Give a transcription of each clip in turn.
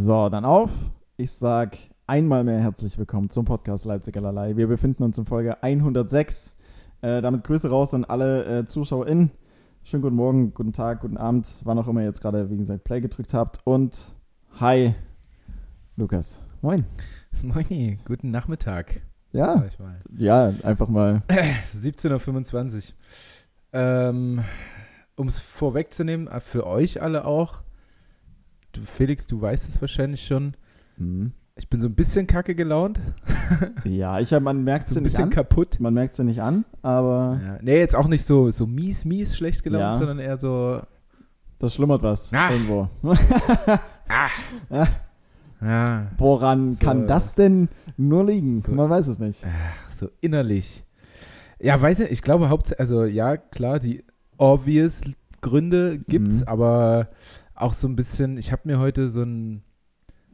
So, dann auf. Ich sag einmal mehr herzlich willkommen zum Podcast Leipzig allerlei. Wir befinden uns in Folge 106. Äh, damit Grüße raus an alle äh, ZuschauerInnen. Schönen guten Morgen, guten Tag, guten Abend, wann auch immer ihr jetzt gerade, wie gesagt, Play gedrückt habt. Und hi, Lukas. Moin. Moin, guten Nachmittag. Ja, ja, einfach mal. 17.25 Uhr. Ähm, um es vorwegzunehmen, äh, für euch alle auch, du, Felix, du weißt es wahrscheinlich schon, Mhm. ich bin so ein bisschen kacke gelaunt, Ja, ich man merkt es so ja ein nicht bisschen an. kaputt. Man merkt es ja nicht an, aber Ja. Nee, jetzt auch nicht so, so mies, mies schlecht gelaunt, Ja. sondern eher so, da schlummert was Ah. irgendwo. ja, Woran So. kann das denn nur liegen? So. Man weiß es nicht. so innerlich. Ja, weiß ich, ich glaube hauptsächlich, also ja, klar, die obvious Gründe gibt's, Mhm. aber auch so ein bisschen, ich habe mir heute so ein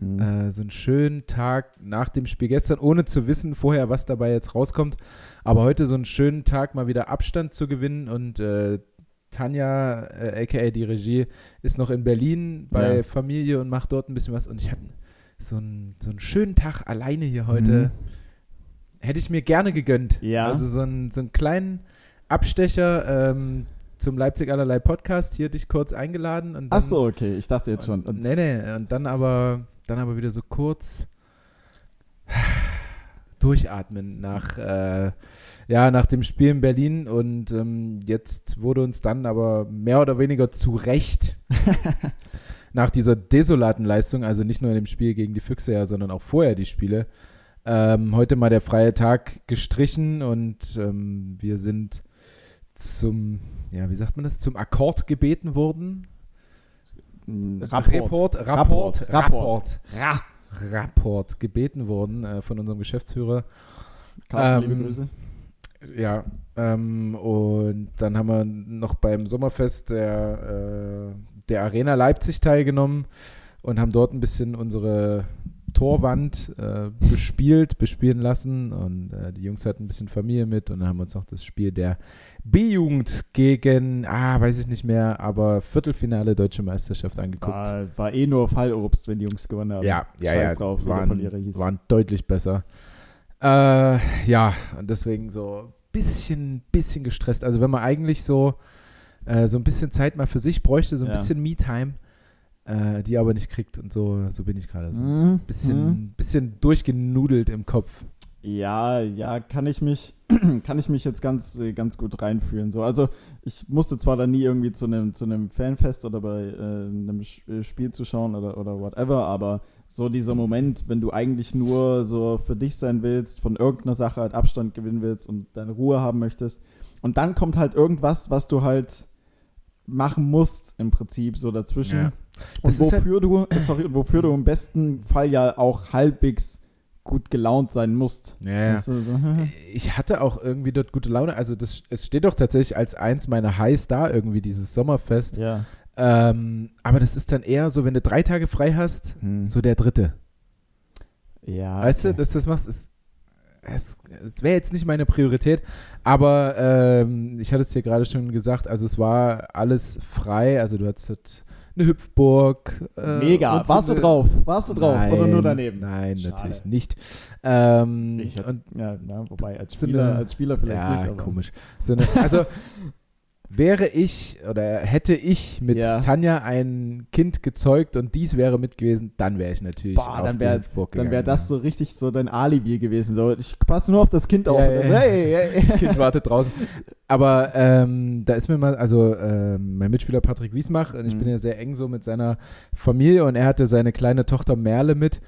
Mhm. äh, so einen schönen Tag nach dem Spiel gestern, ohne zu wissen vorher, was dabei jetzt rauskommt. Aber heute so einen schönen Tag mal wieder Abstand zu gewinnen und äh, Tanja, äh, aka die Regie, ist noch in Berlin bei Ja. Familie und macht dort ein bisschen was. Und ich hatte so einen, so einen schönen Tag alleine hier heute. Mhm. Hätte ich mir gerne gegönnt. Ja. Also so einen, so einen kleinen Abstecher ähm, zum Leipzig allerlei Podcast, hier dich kurz eingeladen. Und dann, Ach so, okay. Ich dachte jetzt schon. und, nee, nee, und dann aber, dann aber wieder so kurz durchatmen nach, äh, ja, nach dem Spiel in Berlin und ähm, jetzt wurde uns dann aber mehr oder weniger zu Recht nach dieser desolaten Leistung, also nicht nur in dem Spiel gegen die Füchse, ja, sondern auch vorher die Spiele, ähm, heute mal der freie Tag gestrichen und ähm, wir sind zum, ja, wie sagt man das, zum Akkord gebeten worden. Rapport. Rapport, Rapport. Rapport, Rapport gebeten worden äh, von unserem Geschäftsführer. Carsten, Ähm, liebe Grüße. Ja, ähm, und dann haben wir noch beim Sommerfest der, äh, der Arena Leipzig teilgenommen und haben dort ein bisschen unsere Torwand äh, bespielt, bespielen lassen und äh, die Jungs hatten ein bisschen Familie mit und dann haben wir uns noch das Spiel der B-Jugend gegen, ah, weiß ich nicht mehr, aber Viertelfinale Deutsche Meisterschaft angeguckt. War, war eh nur Fallobst, wenn die Jungs gewonnen haben. Ja, ja, Scheiß ja. drauf, waren, waren deutlich besser. Äh, ja, und deswegen so ein bisschen, bisschen gestresst. Also wenn man eigentlich so, äh, so ein bisschen Zeit mal für sich bräuchte, so ein Ja. bisschen Me-Time, äh, die aber nicht kriegt. Und so, so bin ich gerade. So ein Mhm, bisschen, mhm. bisschen durchgenudelt im Kopf. Ja, ja, kann ich mich, kann ich mich jetzt ganz, äh, ganz gut reinfühlen. So, also ich musste zwar da nie irgendwie zu einem, zu einem Fanfest oder bei äh, einem äh, Spiel zuschauen oder, oder whatever, aber so dieser Moment, wenn du eigentlich nur so für dich sein willst, von irgendeiner Sache halt Abstand gewinnen willst und deine Ruhe haben möchtest. Und dann kommt halt irgendwas, was du halt machen musst, im Prinzip, so dazwischen. Ja. Und Das ist halt wofür du, sorry, und wofür du im besten Fall ja auch halbwegs gut gelaunt sein musst. Ja. Weißt du, so, Ich hatte auch irgendwie dort gute Laune. Also das, es steht doch tatsächlich als eins meiner Highs da irgendwie, dieses Sommerfest. ja. Ähm, aber das ist dann eher so, wenn du drei Tage frei hast, Hm. so der dritte. ja. Weißt du, dass du das machst, ist, es, es wäre jetzt nicht meine Priorität, aber ähm, ich hatte es dir gerade schon gesagt, also es war alles frei, also du hattest halt eine Hüpfburg. äh, Mega. so Warst du drauf? Warst du drauf? Nein, Oder nur daneben? Nein, Schade. natürlich nicht. Ähm, Ich jetzt, und, ja, na, wobei als So Spieler, eine- als Spieler vielleicht ja, nicht. Aber. komisch. So eine, also wäre ich oder hätte ich mit Ja. Tanja ein Kind gezeugt und dies wäre mit gewesen, dann wäre ich natürlich Boah, auf dann die wär- Hüpfburg Dann gegangen, wäre das so richtig so dein Alibi gewesen. So, ich passe nur auf das Kind auf. Ja, Und ja, so, ja. hey, Das Kind wartet draußen. Aber ähm, da ist mir mal, also ähm, mein Mitspieler Patrick Wiesmach, und ich Mhm. bin ja sehr eng so mit seiner Familie und er hatte seine kleine Tochter Merle mit.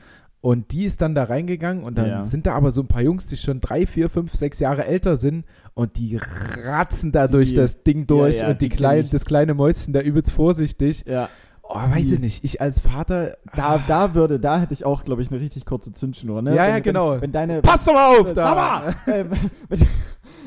Und die ist dann da reingegangen und dann Ja. sind da aber so ein paar Jungs, die schon drei, vier, fünf, sechs Jahre älter sind und die ratzen da Die- durch das Ding durch ja, und die die klein, das kleine Mäuschen da übelst vorsichtig. Ja, Oh, weiß Die- ich nicht. Ich als Vater. da, da würde, da hätte ich auch, glaube ich, eine richtig kurze Zündschnur. Ne? Ja, wenn, ja, genau. Wenn, wenn deine, Pass doch mal auf! Sag Da. mal! äh, wenn,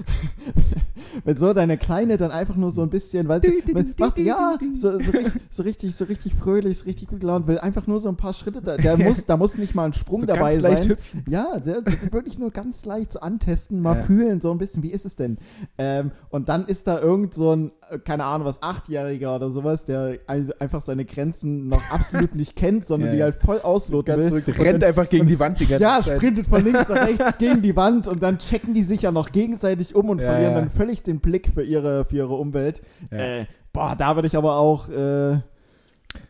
wenn so deine Kleine dann einfach nur so ein bisschen, weil sie, macht sie, ja, so, so, richtig, so richtig, so richtig fröhlich, so richtig gut gelaunt, will einfach nur so ein paar Schritte, da, der muss, da muss nicht mal ein Sprung So dabei ganz leicht sein. hüpfen. Ja, der, der wirklich nur ganz leicht so antesten, mal Ja. fühlen, so ein bisschen, wie ist es denn? Ähm, und dann ist da irgend so ein, äh, keine Ahnung, was, Achtjähriger oder sowas, der ein- einfach seine Grenzen noch absolut nicht kennt, sondern Ja, die halt voll ausloten Ganz will. verrückt. Rennt dann- einfach gegen die Wand die ganze ja, Zeit. sprintet von links nach rechts gegen die Wand und dann checken die sich ja noch gegenseitig um und Ja, verlieren ja. dann völlig den Blick für ihre, für ihre Umwelt. Äh, boah, da würde ich aber auch, äh,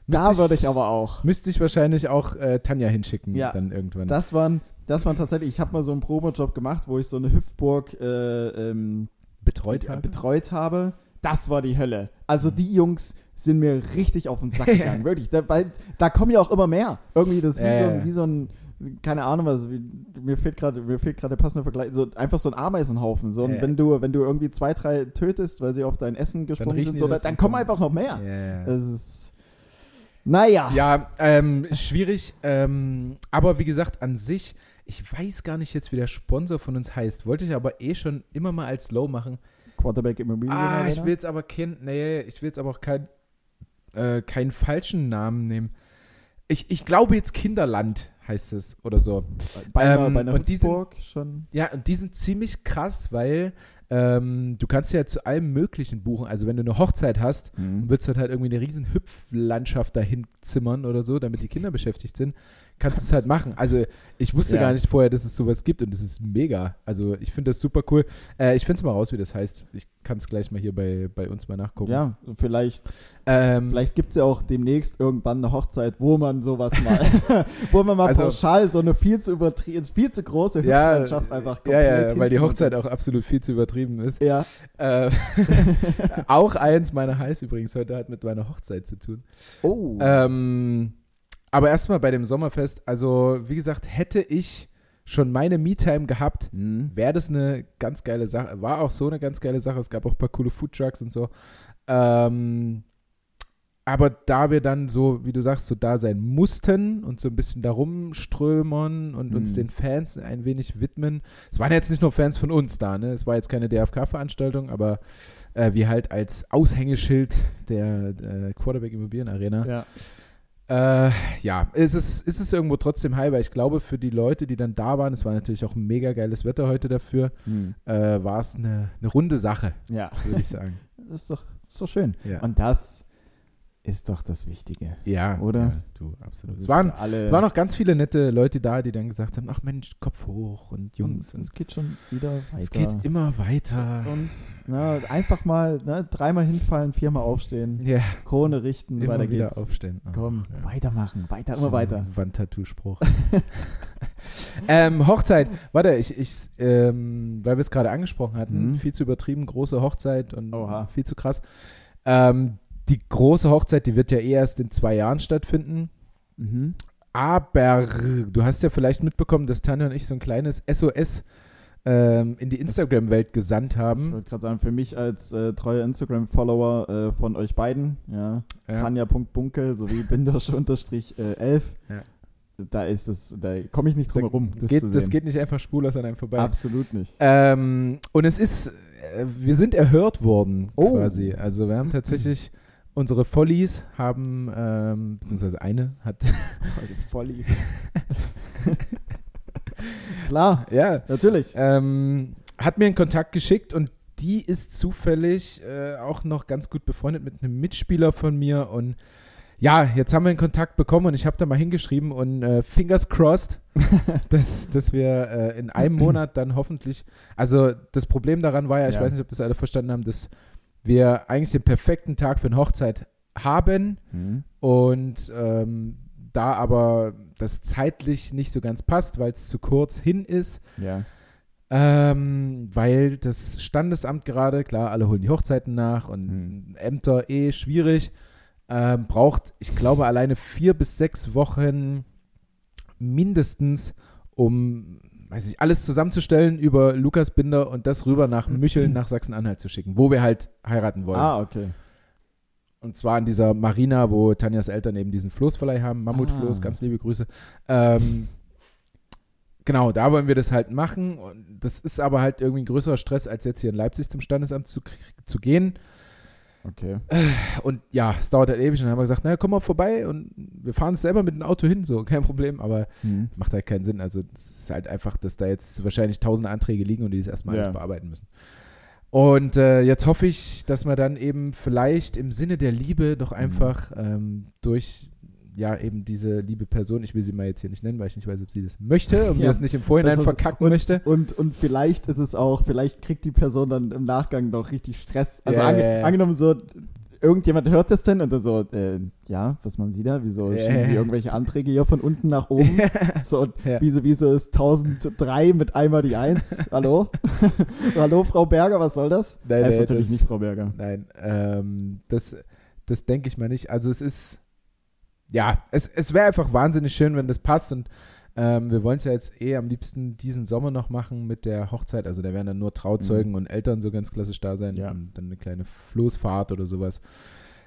da Müsste würde ich aber auch. Müsste ich wahrscheinlich auch äh, Tanja hinschicken Ja. dann irgendwann. Das waren, das waren tatsächlich, ich habe mal so einen Promojob gemacht, wo ich so eine Hüpfburg äh, ähm, betreut äh, habe. betreut habe. Das war die Hölle. Also die Jungs sind mir richtig auf den Sack gegangen, wirklich. Da, weil, da kommen ja auch immer mehr. Irgendwie das ist wie, Ja, so, wie so ein, keine Ahnung was, mir fehlt gerade, mir fehlt gerade der passende Vergleich, so einfach so ein Ameisenhaufen. So, und ja. wenn du, wenn du irgendwie zwei, drei tötest, weil sie auf dein Essen gesprungen sind, so, dann und kommen einfach noch mehr. Ja. Das ist, naja. Ja, ähm, schwierig. Ähm, aber wie gesagt, an sich, ich weiß gar nicht jetzt, wie der Sponsor von uns heißt. Wollte ich aber eh schon immer mal als Low machen. Quarterback Immobilien. Ah, ich will jetzt aber kein, nee, ich will jetzt aber auch kein, äh, keinen falschen Namen nehmen. Ich, ich glaube jetzt Kinderland heißt es oder so. bei einer, ähm, bei einer und die sind- schon. Ja, und die sind ziemlich krass, weil ähm, du kannst ja zu allem Möglichen buchen. Also wenn du eine Hochzeit hast, und willst dann halt irgendwie eine riesen Hüpflandschaft dahin zimmern oder so, damit die Kinder beschäftigt sind, kannst du es halt machen. Also ich wusste Ja. gar nicht vorher, dass es sowas gibt und das ist mega. Also ich finde das super cool. Äh, ich finde es mal raus, wie das heißt. Ich kann es gleich mal hier bei, bei uns mal nachgucken. Ja, vielleicht Ähm, Vielleicht gibt es ja auch demnächst irgendwann eine Hochzeit, wo man sowas mal, wo man mal Also- pauschal so eine viel zu übertrieben, viel zu große ja, Hüpflandschaft einfach ja, komplett ja, weil die. Hochzeit auch absolut viel zu übertrieben ist. Ja, Äh, auch eins meiner Highs übrigens heute hat mit meiner Hochzeit zu tun. oh. Ähm, aber erstmal bei dem Sommerfest, also wie gesagt, hätte ich schon meine Me-Time gehabt, Hm. wäre das eine ganz geile Sache. War auch so eine ganz geile Sache. Es gab auch ein paar coole Foodtrucks und so. Ähm, aber da wir dann so, wie du sagst, so da sein mussten und so ein bisschen darum strömern und uns Mhm. den Fans ein wenig widmen. Es waren jetzt nicht nur Fans von uns da, ne? Es war jetzt keine DFK-Veranstaltung, aber äh, wir halt als Aushängeschild der äh, Quarterback Immobilien Arena. ja. Äh, ja, ist es, ist es irgendwo trotzdem high, weil ich glaube, für die Leute, die dann da waren, es war natürlich auch mega geiles Wetter heute dafür, Hm. äh, war es eine, eine runde Sache, ja, würde ich sagen. das ist doch so schön. Ja, Und das ist doch das Wichtige. ja oder? Ja, du, absolut. Es waren, alle, es waren noch ganz viele nette Leute da, die dann gesagt haben: Ach Mensch, Kopf hoch und Jungs. und es geht schon wieder weiter. es geht immer weiter. und na, einfach mal ne, dreimal hinfallen, viermal aufstehen, Ja, Krone richten, immer weiter wieder geht's. aufstehen. Oh, Komm, ja. weitermachen, weiter, immer weiter. Wandtattoo-Spruch. ähm, Hochzeit, warte, ich, ich ähm, weil wir es gerade angesprochen hatten, Mhm. viel zu übertrieben, große Hochzeit und Oha. viel zu krass. Ähm, die große Hochzeit, die wird ja eh erst in zwei Jahren stattfinden. Mhm. Aber du hast ja vielleicht mitbekommen, dass Tanja und ich so ein kleines SOS ähm, in die Instagram-Welt gesandt Ich haben. wollte gerade sagen, für mich als äh, treuer Instagram-Follower äh, von euch beiden, ja, Ja. Tanja.bunke sowie Bindersch-11, Ja. da ist es, da komme ich nicht drum herum, das geht, das geht nicht einfach spurlos an einem vorbei. Absolut nicht. Ähm, und es ist, äh, wir sind erhört worden Oh. quasi. Also wir haben tatsächlich, unsere Follies haben, ähm, beziehungsweise eine hat, Heute Vollies. Klar, ja, natürlich. ähm, hat mir einen Kontakt geschickt und die ist zufällig äh, auch noch ganz gut befreundet mit einem Mitspieler von mir und ja, jetzt haben wir einen Kontakt bekommen und ich habe da mal hingeschrieben und äh, fingers crossed, dass, dass wir äh, in einem Monat dann hoffentlich, also das Problem daran war ja, ich Ja. weiß nicht, ob das alle verstanden haben, dass wir eigentlich den perfekten Tag für eine Hochzeit haben Mhm. und ähm, da aber das zeitlich nicht so ganz passt, weil es zu kurz hin ist, Ja. ähm, weil das Standesamt gerade, klar, alle holen die Hochzeiten nach und Hm. Ämter eh schwierig, ähm, braucht, ich glaube, alleine vier bis sechs Wochen mindestens, um, weiß ich, alles zusammenzustellen über Lukas Binder und das rüber nach Mücheln, nach Sachsen-Anhalt zu schicken, wo wir halt heiraten wollen. Ah, okay. Und zwar an dieser Marina, wo Tanjas Eltern eben diesen Floßverleih haben, Mammutfloß, Ah. ganz liebe Grüße. Ähm, genau, da wollen wir das halt machen. Und das ist aber halt irgendwie ein größerer Stress, als jetzt hier in Leipzig zum Standesamt zu, zu gehen. Okay. Und ja, es dauert halt ewig. Und dann haben wir gesagt, na, komm mal vorbei und wir fahren es selber mit dem Auto hin, so, kein Problem. Aber Mhm. macht halt keinen Sinn. Also es ist halt einfach, dass da jetzt wahrscheinlich tausende Anträge liegen und die das erstmal Ja. alles bearbeiten müssen. Und äh, jetzt hoffe ich, dass wir dann eben vielleicht im Sinne der Liebe doch einfach ähm, durch ja eben diese liebe Person, ich will sie mal jetzt hier nicht nennen, weil ich nicht weiß, ob sie das möchte und mir Ja, das nicht im Vorhinein das, verkacken und, möchte. Und, und vielleicht ist es auch, vielleicht kriegt die Person dann im Nachgang noch richtig Stress. Also Ja, ange angenommen so, irgendjemand hört das denn und dann so, äh, ja, was machen Sie da? Wieso Ja, schieben Sie irgendwelche Anträge hier von unten nach oben? So, und Ja. wieso, wieso ist 1003 mit einmal die 1? Hallo? Hallo, Frau Berger, was soll das? Nein, Er ist natürlich das- nicht Frau Berger. Nein, ähm, das, das denke ich mal nicht. Also es ist, ja, es, es wäre einfach wahnsinnig schön, wenn das passt und ähm, wir wollen es ja jetzt eh am liebsten diesen Sommer noch machen mit der Hochzeit. Also da werden dann nur Trauzeugen und Eltern so ganz klassisch da sein Mhm. Ja. und dann eine kleine Floßfahrt oder sowas.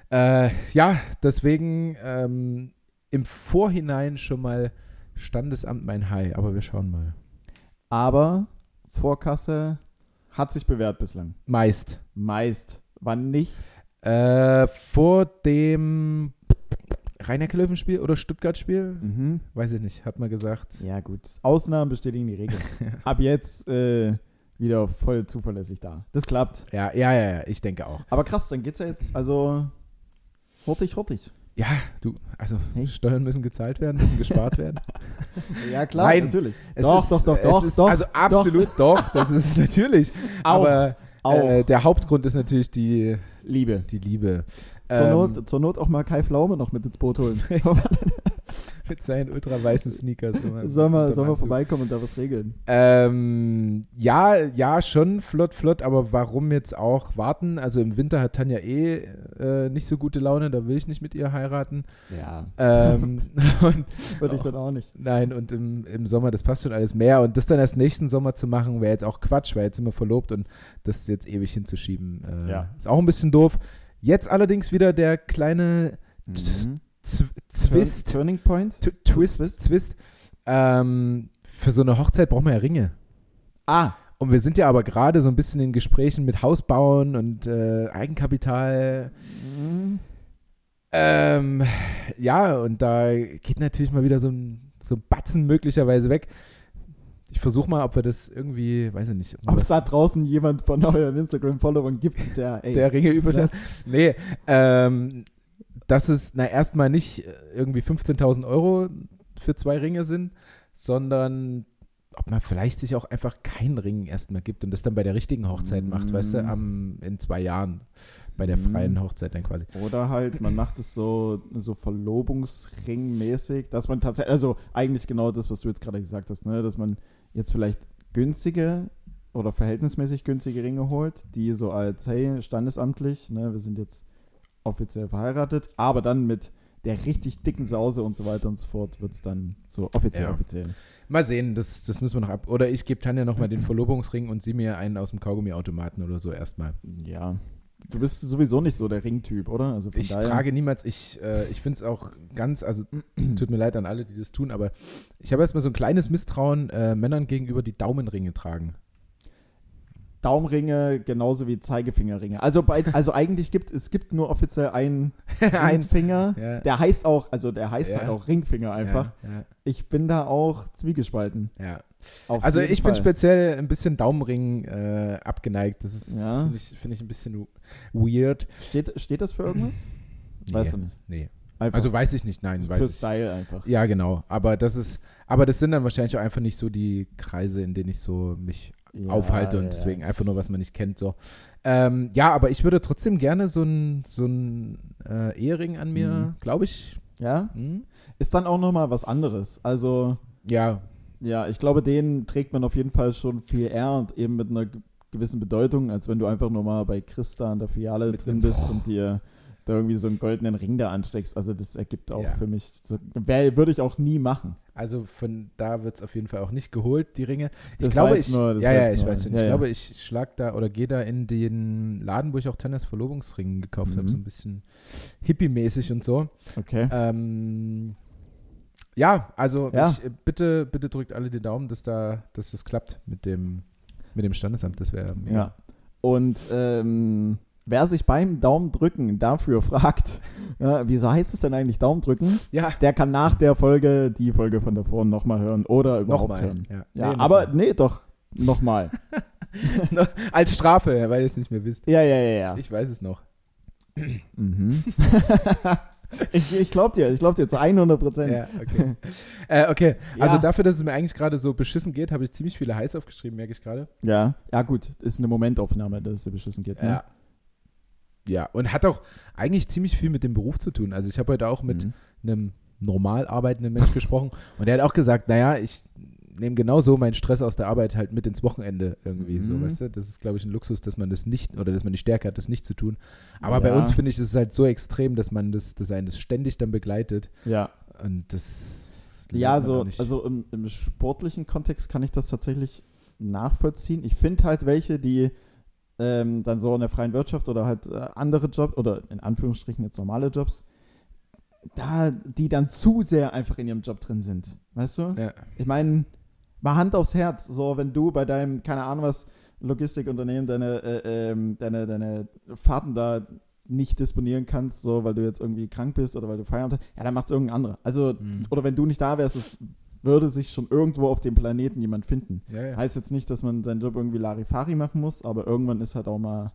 Äh, ja, deswegen ähm, im Vorhinein schon mal Standesamt mein High, aber wir schauen mal. Aber Vorkasse hat sich bewährt bislang. Meist. Meist. Wann nicht? Äh, vor dem Rhein-Neckar-Löwen-Spiel oder Stuttgart-Spiel? Mhm. Weiß ich nicht, hat man gesagt. Ja, gut. Ausnahmen bestätigen die Regel. Ab jetzt äh, wieder voll zuverlässig da. Das klappt. Ja, ja, ja, ja, ich denke auch. Aber krass, dann geht's ja jetzt, also hurtig, hurtig. Ja, du, also Hey. Steuern müssen gezahlt werden, müssen gespart werden. Ja, klar, Nein. natürlich. Es Doch, ist, doch, doch, doch, ist, doch, Also absolut doch, das ist natürlich. Auch, aber auch. Äh, der Hauptgrund ist natürlich die, Liebe. die Liebe. Zur, Ähm, Not, zur Not auch mal Kai Pflaume noch mit ins Boot holen. Mit seinen ultra-weißen Sneakers. sollen wir, sollen wir vorbeikommen und da was regeln? Ähm, ja, ja, schon flott, flott, aber warum jetzt auch warten? Also im Winter hat Tanja eh äh, nicht so gute Laune, da will ich nicht mit ihr heiraten. Ja, Ähm, und, würde ich dann auch nicht. nein, und im, im Sommer, das passt schon alles mehr. Und das dann erst nächsten Sommer zu machen, wäre jetzt auch Quatsch, weil jetzt sind wir verlobt und das jetzt ewig hinzuschieben, äh, Ja. ist auch ein bisschen doof. Jetzt allerdings wieder der kleine Mhm. Z Zwist. Turn, Turning Point? T Twist, Twist? Twist. Ähm, für so eine Hochzeit braucht man ja Ringe. Ah, Und wir sind ja aber gerade so ein bisschen in Gesprächen mit Hausbauen und äh, Eigenkapital. mhm. Ähm, ja, und da geht natürlich mal wieder so ein, so ein Batzen möglicherweise weg. Ich versuche mal, ob wir das irgendwie, weiß ich nicht, ob es da draußen jemand von euren Instagram-Followern gibt, der, ey, der Ringe überschaut. Nee, ähm, dass es na erstmal nicht äh, irgendwie 15.000 Euro für zwei Ringe sind, sondern ob man vielleicht sich auch einfach keinen Ring erstmal gibt und das dann bei der richtigen Hochzeit macht, weißt du, Mm. am, in zwei Jahren. Bei der Mm. freien Hochzeit dann quasi. Oder halt, man macht es so, so Verlobungsring-mäßig, dass man tatsächlich, also eigentlich genau das, was du jetzt gerade gesagt hast, ne, dass man jetzt vielleicht günstige oder verhältnismäßig günstige Ringe holt, die so als, hey, standesamtlich, ne, wir sind jetzt offiziell verheiratet, aber dann mit der richtig dicken Sause und so weiter und so fort wird es dann so offiziell, Ja. offiziell. Mal sehen, das, das müssen wir noch ab. Oder ich gebe Tanja nochmal den Verlobungsring und sie mir einen aus dem Kaugummiautomaten oder so erstmal. Ja. Du bist sowieso nicht so der Ringtyp, oder? Also Ich daher, trage niemals, ich, äh, ich finde es auch ganz, also tut mir leid an alle, die das tun, aber ich habe erstmal so ein kleines Misstrauen äh, Männern gegenüber, die Daumenringe tragen. Daumenringe genauso wie Zeigefingerringe. Also, bei, also eigentlich gibt es gibt nur offiziell einen Ein- Ringfinger. Ja. Der heißt auch, also der heißt Ja. halt auch Ringfinger einfach. Ja, Ich bin da auch zwiegespalten. Also ich bin Fall. speziell ein bisschen Daumenring äh, abgeneigt. Das ist, finde ich, find ich ein bisschen weird. Steht, steht das für irgendwas? Weißt du nicht. Nee. Einfach Also weiß ich nicht, nein, weiß für ich. Style einfach. Ja, genau. Aber das ist, aber das sind dann wahrscheinlich auch einfach nicht so die Kreise, in denen ich so mich Ja, aufhalte und deswegen ja. einfach nur, was man nicht kennt. So. Ähm, ja, aber ich würde trotzdem gerne so einen so ein, äh, Ehering an mir, Mhm. glaube ich. Ja? Hm? Ist dann auch nochmal was anderes. Also, Ja, ja, ich glaube, den trägt man auf jeden Fall schon viel eher und eben mit einer ge- gewissen Bedeutung, als wenn du einfach nur mal bei Christa an der Filiale Mit drin bist Boah. und dir da irgendwie so einen goldenen Ring da ansteckst. Also das ergibt auch Ja. für mich, so, würde ich auch nie machen. also von da wird es auf jeden Fall auch nicht geholt, die Ringe. Ich Das glaube, ich, nur- ja, ja, ich nur- weiß nicht. ja, ich ja. glaube, ich schlag da oder gehe da in den Laden, wo ich auch Tanjas Verlobungsring gekauft habe, Mhm. so ein bisschen hippie-mäßig und so. Okay. Ähm, ja, also. Ich, äh, bitte, bitte drückt alle die Daumen, dass da, dass das klappt mit dem, mit dem Standesamt. Das wäre Ja. Und ähm, wer sich beim Daumendrücken dafür fragt, ja, wieso heißt es denn eigentlich Daumendrücken, ja, der kann nach der Folge die Folge von davor nochmal hören oder überhaupt nochmal. hören. Ja, Ja, Nee, aber nochmal. nee, doch, nochmal. als Strafe, weil ihr es nicht mehr wisst. ja, ja, ja, ja. Ich weiß es noch. Mhm. ich ich glaub dir, ich glaub dir zu 100 Prozent. Ja, okay. äh, okay, also Ja. dafür, dass es mir eigentlich gerade so beschissen geht, habe ich ziemlich viele Heiß aufgeschrieben, merke ich gerade. Ja, ja gut, ist eine Momentaufnahme, dass es so beschissen geht. Ne? Ja. Ja, und hat auch eigentlich ziemlich viel mit dem Beruf zu tun. Also ich habe heute auch mit Mhm. einem normal arbeitenden Mensch gesprochen und der hat auch gesagt, naja, ich nehme genauso meinen Stress aus der Arbeit halt mit ins Wochenende irgendwie, so, Mhm. weißt du? Das ist, glaube ich, ein Luxus, dass man das nicht, oder dass man die Stärke hat, das nicht zu tun. Aber bei Ja. uns finde ich, ist es halt so extrem, dass man das, dass einen das ständig dann begleitet Ja, und das ja auch also, also im, im sportlichen Kontext kann ich das tatsächlich nachvollziehen. Ich finde halt welche, die ähm, dann so in der freien Wirtschaft oder halt äh, andere Jobs oder in Anführungsstrichen jetzt normale Jobs, da die dann zu sehr einfach in ihrem Job drin sind. Weißt du? ja. Ich meine, mal Hand aufs Herz, so wenn du bei deinem, keine Ahnung was, Logistikunternehmen deine, äh, ähm, deine, deine Fahrten da nicht disponieren kannst, so weil du jetzt irgendwie krank bist oder weil du Feierabend hast, ja, dann macht es irgendein anderer. Also, Mhm. oder wenn du nicht da wärst, es würde sich schon irgendwo auf dem Planeten jemand finden. Ja, ja. Heißt jetzt nicht, dass man seinen Job irgendwie Larifari machen muss, aber irgendwann ist halt auch mal,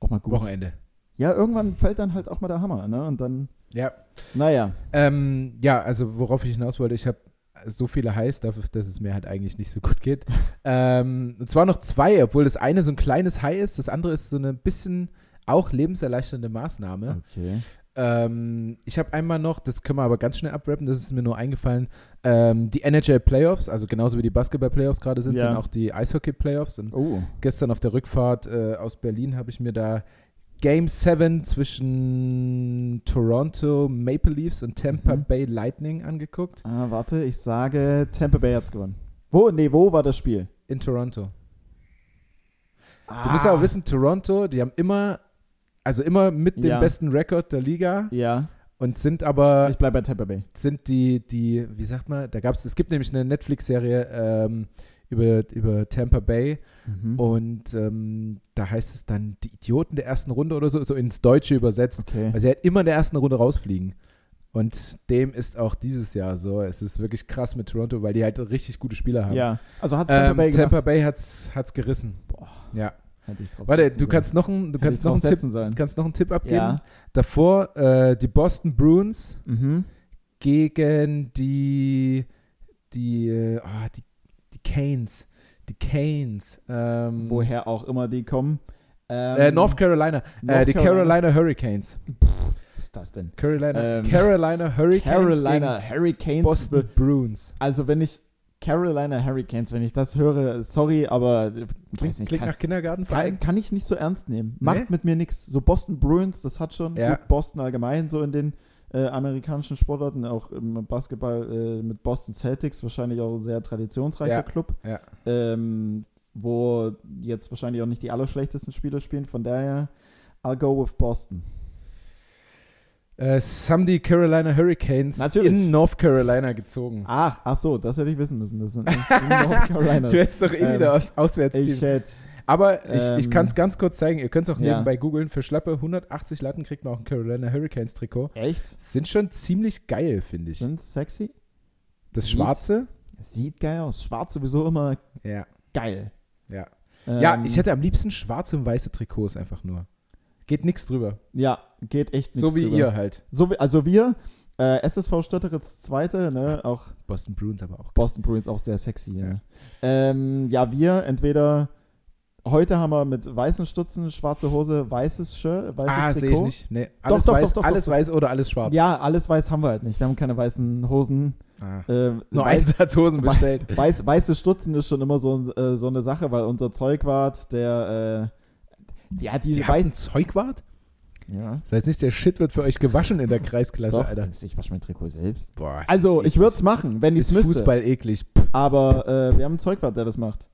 auch mal gut. Wochenende. Ja, irgendwann fällt dann halt auch mal der Hammer, ne? Und dann, Ja. naja. Ähm, ja, also worauf ich hinaus wollte, ich habe so viele heiß, dafür, dass es mir halt eigentlich nicht so gut geht. ähm, und zwar noch zwei, obwohl das eine so ein kleines High ist, das andere ist so eine bisschen auch lebenserleichternde Maßnahme. Okay. Ähm, ich habe einmal noch, das können wir aber ganz schnell abwrappen, das ist mir nur eingefallen, ähm, die NHL Playoffs, also genauso wie die Basketball Playoffs gerade sind, Ja. sind auch die Eishockey Playoffs. Und Oh. gestern auf der Rückfahrt äh, aus Berlin habe ich mir da Game 7 zwischen Toronto Maple Leafs und Tampa Mhm. Bay Lightning angeguckt. Ah, warte, ich sage, Tampa Bay hat's gewonnen. Wo? Nee, wo war das Spiel? In Toronto. Ah, Du musst ja auch wissen, Toronto, die haben immer, also immer mit dem Ja. besten Rekord der Liga Ja, und sind aber ich bleibe bei Tampa Bay. sind die, die, wie sagt man, da gab es, es gibt nämlich eine Netflix-Serie ähm, über, über Tampa Bay Mhm. und ähm, da heißt es dann die Idioten der ersten Runde oder so, so ins Deutsche übersetzt. Okay. Weil sie halt immer in der ersten Runde rausfliegen. Und dem ist auch dieses Jahr so. Es ist wirklich krass mit Toronto, weil die halt richtig gute Spieler haben. Ja, also hat's Tampa ähm, Bay gemacht. Tampa Bay hat's, hat's gerissen. Boah. Ja. Hätte ich drauf Warte, du kannst noch, ein, du Hätte kannst noch, einen Tipp, kannst noch einen Tipp abgeben. Ja. Davor äh, die Boston Bruins Mhm. gegen die, die, äh, ah, die, die Canes. Die Canes. Ähm, Woher auch immer die kommen. Ähm, Äh, North Carolina. North äh, die Carolina. Carolina Hurricanes. Was ist das denn? Carolina, Ähm, Carolina Hurricanes Carolina gegen Hurricanes. Boston Bruins. Also wenn ich Carolina Hurricanes, wenn ich das höre, sorry, aber Klingt, nicht, klingt kann, nach Kindergarten. kann, kann ich nicht so ernst nehmen. Macht Nee? mit mir nichts. So Boston Bruins, das hat schon Ja. gut Boston allgemein so in den äh, amerikanischen Sportarten, auch im Basketball äh, mit Boston Celtics, wahrscheinlich auch ein sehr traditionsreicher Ja. Club, Ja. ähm, wo jetzt wahrscheinlich auch nicht die allerschlechtesten Spieler spielen. Von daher, I'll go with Boston. Es haben die Carolina Hurricanes Natürlich. in North Carolina gezogen. Ach, ach so, das hätte ich wissen müssen. Das sind in, North Carolina. Du hättest doch eh Ähm, wieder aus, auswärts ich hätte Aber ich, ich ähm, kann es ganz kurz zeigen. Ihr könnt es auch ja. nebenbei googeln. Für schlappe 180 Latten kriegt man auch ein Carolina Hurricanes Trikot. echt Sind schon ziemlich geil, finde ich. sind sexy. Das sieht- Schwarze? Sieht geil aus. Schwarz sowieso immer Ja. geil. Ja. Ähm, ja, ich hätte am liebsten schwarze und weiße Trikots einfach nur. Geht nichts drüber. Ja, geht echt nichts so wie drüber. ihr halt. So wie, also wir, äh, SSV Stötteritz Zweite, ne, auch Boston Bruins aber auch. Boston Bruins auch sehr sexy. Ja, Ja. ähm, ja wir entweder heute haben wir mit weißen Stutzen, schwarze Hose, weißes Shirt, weißes ah, sehe ich Trikot. nicht. Nee, alles doch, weiß, doch, doch, alles doch. weiß oder alles schwarz. Ja, alles weiß haben wir halt nicht. Wir haben keine weißen Hosen. Ah. Äh, Nur weiß, Einsatzhosen bestellt. Weiß, weiße Stutzen ist schon immer so, äh, so eine Sache, weil unser Zeugwart, der, äh, ja, die Ihr beiden. Zeugwart? Ja. Das heißt nicht, der Shit wird für euch gewaschen in der Kreisklasse, Doch, Alter. ich wasche mein Trikot selbst. Boah, Also, das ich würde es machen, wenn ich es ist müsste. Fußball eklig. Aber äh, wir haben einen Zeugwart, der das macht.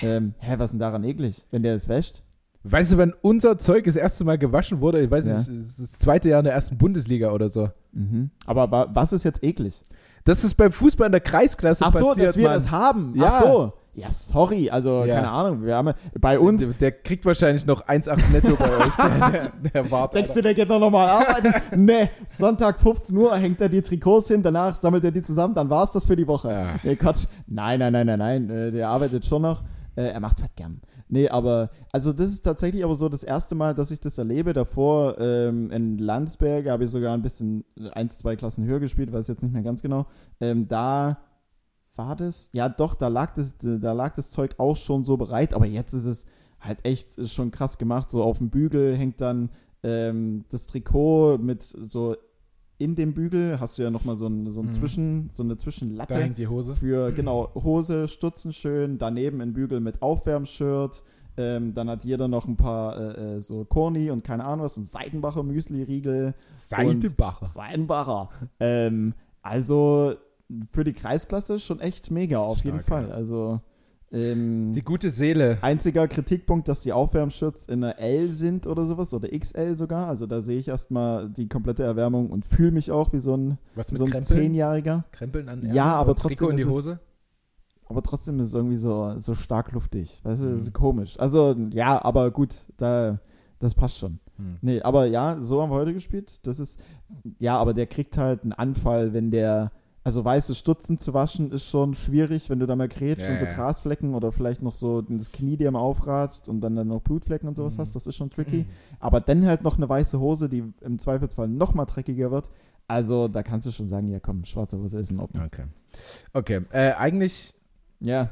Äh. Ähm, hä, was ist denn daran eklig, wenn der es wäscht? Weißt du, wenn unser Zeug das erste Mal gewaschen wurde, ich weiß Ja. nicht, es ist das zweite Jahr in der ersten Bundesliga oder so. Mhm. Aber wa was ist jetzt eklig? Das ist beim Fußball in der Kreisklasse Ach so, passiert, dass wir Mann. das haben. Ja. Ach so. Ja, sorry. Also, Ja. keine Ahnung. Wir haben bei uns. Der, der kriegt wahrscheinlich noch 1,8 netto bei euch. Der, der, der Wart, Denkst du, der geht noch nochmal arbeiten? nee, Sonntag 15 Uhr hängt er die Trikots hin, danach sammelt er die zusammen, dann war's das für die Woche. Ja. Nee, Quatsch. Nein, nein, nein, nein, nein. Äh, Der arbeitet schon noch. Äh, Er macht's halt gern. Nee, aber, also das ist tatsächlich aber so das erste Mal, dass ich das erlebe. Davor ähm, in Landsberg habe ich sogar ein bisschen eins, zwei Klassen höher gespielt, weiß jetzt nicht mehr ganz genau. Ähm, da war das, ja doch, da lag das, da lag das Zeug auch schon so bereit, aber jetzt ist es halt echt schon krass gemacht. So auf dem Bügel hängt dann ähm, das Trikot mit so in dem Bügel hast du ja nochmal so, ein, so, ein Mhm. Zwischen, so eine Da Zwischenlatte hängt die Hose. für, genau, Hose, Stutzen schön, daneben ein Bügel mit Aufwärmshirt. Ähm, dann hat jeder noch ein paar äh, äh, so Korni und keine Ahnung was, und Seidenbacher Müsli-Riegel. Seidebacher. Seidenbacher. ähm, also für die Kreisklasse schon echt mega, auf jeden Stark, Fall. ja. Also ähm, Die gute Seele. Einziger Kritikpunkt, dass die Aufwärmshirts in einer L sind oder sowas oder XL sogar. Also da sehe ich erstmal die komplette Erwärmung und fühle mich auch wie so ein, mit so ein Krempeln? Zehnjähriger. Krempeln an Ja, Ärmeln aber Trikot trotzdem in die Hose. Aber trotzdem ist es irgendwie so, so stark luftig. Weißt du, das Mhm. ist komisch. Also ja, aber gut, da, das passt schon. Hm. Nee, aber ja, so haben wir heute gespielt. Das ist, ja, aber der kriegt halt einen Anfall, wenn der, also weiße Stutzen zu waschen ist schon schwierig, wenn du da mal krebst Ja, und so. Grasflecken oder vielleicht noch so das Knie dir mal aufratst und dann, dann noch Blutflecken und sowas Mhm. hast, das ist schon tricky. Aber dann halt noch eine weiße Hose, die im Zweifelsfall noch mal dreckiger wird. Also da kannst du schon sagen, ja komm, schwarze Hose ist in Ordnung. Okay. Okay. Äh, eigentlich, Ja.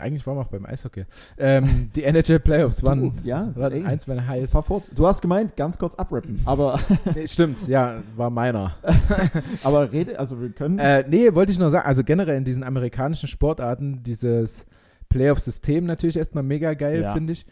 Eigentlich waren wir auch beim Eishockey. Ähm, die NHL Playoffs waren, Du, ja, waren ey, eins meiner Highs. Du hast gemeint, ganz kurz abrappen, aber, Nee, stimmt, ja, war meiner. aber rede, also wir können. Äh, nee, wollte ich nur sagen, also generell in diesen amerikanischen Sportarten, dieses Playoff-System natürlich erstmal mega geil, Ja. finde ich.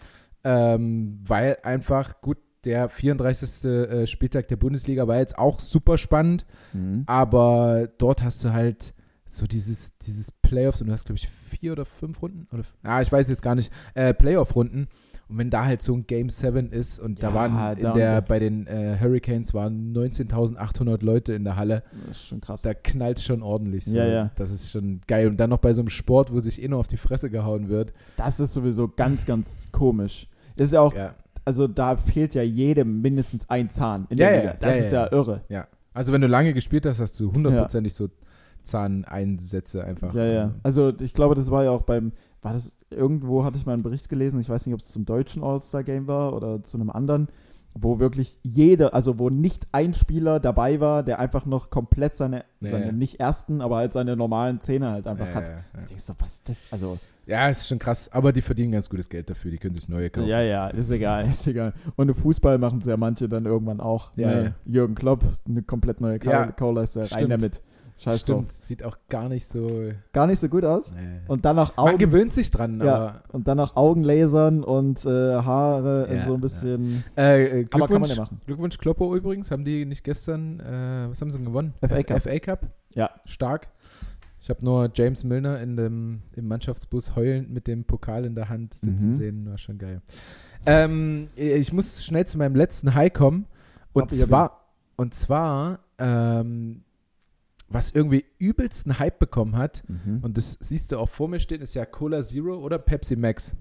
Ähm, weil einfach, gut, der 34. äh, Spieltag der Bundesliga war jetzt auch super spannend, Mhm. aber dort hast du halt so dieses, dieses Playoffs und du hast, glaube ich, vier oder fünf Runden, oder, ah, ich weiß jetzt gar nicht, äh, Playoff-Runden. Und wenn da halt so ein Game 7 ist und da Ja, waren in da- der, bei den äh, Hurricanes waren 19.800 Leute in der Halle, Das ist schon krass. da knallt schon ordentlich. So. Ja, ja. Das ist schon geil. Und dann noch bei so einem Sport, wo sich eh nur auf die Fresse gehauen wird. Das ist sowieso ganz, ganz komisch. Das ist ja auch, Ja. also da fehlt ja jedem mindestens ein Zahn in Ja, der ja, Liga. Das ist ja, ja. irre. ja. Also wenn du lange gespielt hast, hast du hundertprozentig so Zahneinsätze einfach. Ja, ja. Also ich glaube, das war ja auch beim, war das, irgendwo hatte ich mal einen Bericht gelesen, ich weiß nicht, ob es zum deutschen All-Star-Game war oder zu einem anderen, wo wirklich jeder, also wo nicht ein Spieler dabei war, der einfach noch komplett seine, Ja, seine ja. nicht ersten, aber halt seine normalen Zähne halt einfach ja, hat. Ja, ja. Ich denk so, was ist das? Also, ja, ist schon krass. Aber die verdienen ganz gutes Geld dafür. Die können sich neue kaufen. ja, ja, ist egal, ist egal. Und im Fußball machen es ja manche dann irgendwann auch. Ja, ne? Jürgen Klopp, eine komplett neue Ka Ja, Kauleiste, rein stimmt. damit. Scheiß drauf. Stimmt, sieht auch gar nicht so. Gar nicht so gut aus. Nee. Und dann noch Man Augen, gewöhnt sich dran, Ja. aber und dann noch Augenlasern und äh, Haare Ja, und so ein ja. bisschen. äh, äh, Aber kann man Glückwunsch, ja machen. Glückwunsch Kloppo übrigens. Haben die nicht gestern, äh, was haben sie denn gewonnen? FA Cup. FA Cup? Ja. Stark. Ich habe nur James Milner in dem, im Mannschaftsbus heulend mit dem Pokal in der Hand sitzen Mhm. sehen. War schon geil. Ähm, ich muss schnell zu meinem letzten High kommen. Und ja zwar, und zwar, ähm, was irgendwie übelsten Hype bekommen hat, Mhm. und das siehst du auch vor mir stehen, ist ja Cola Zero oder Pepsi Max.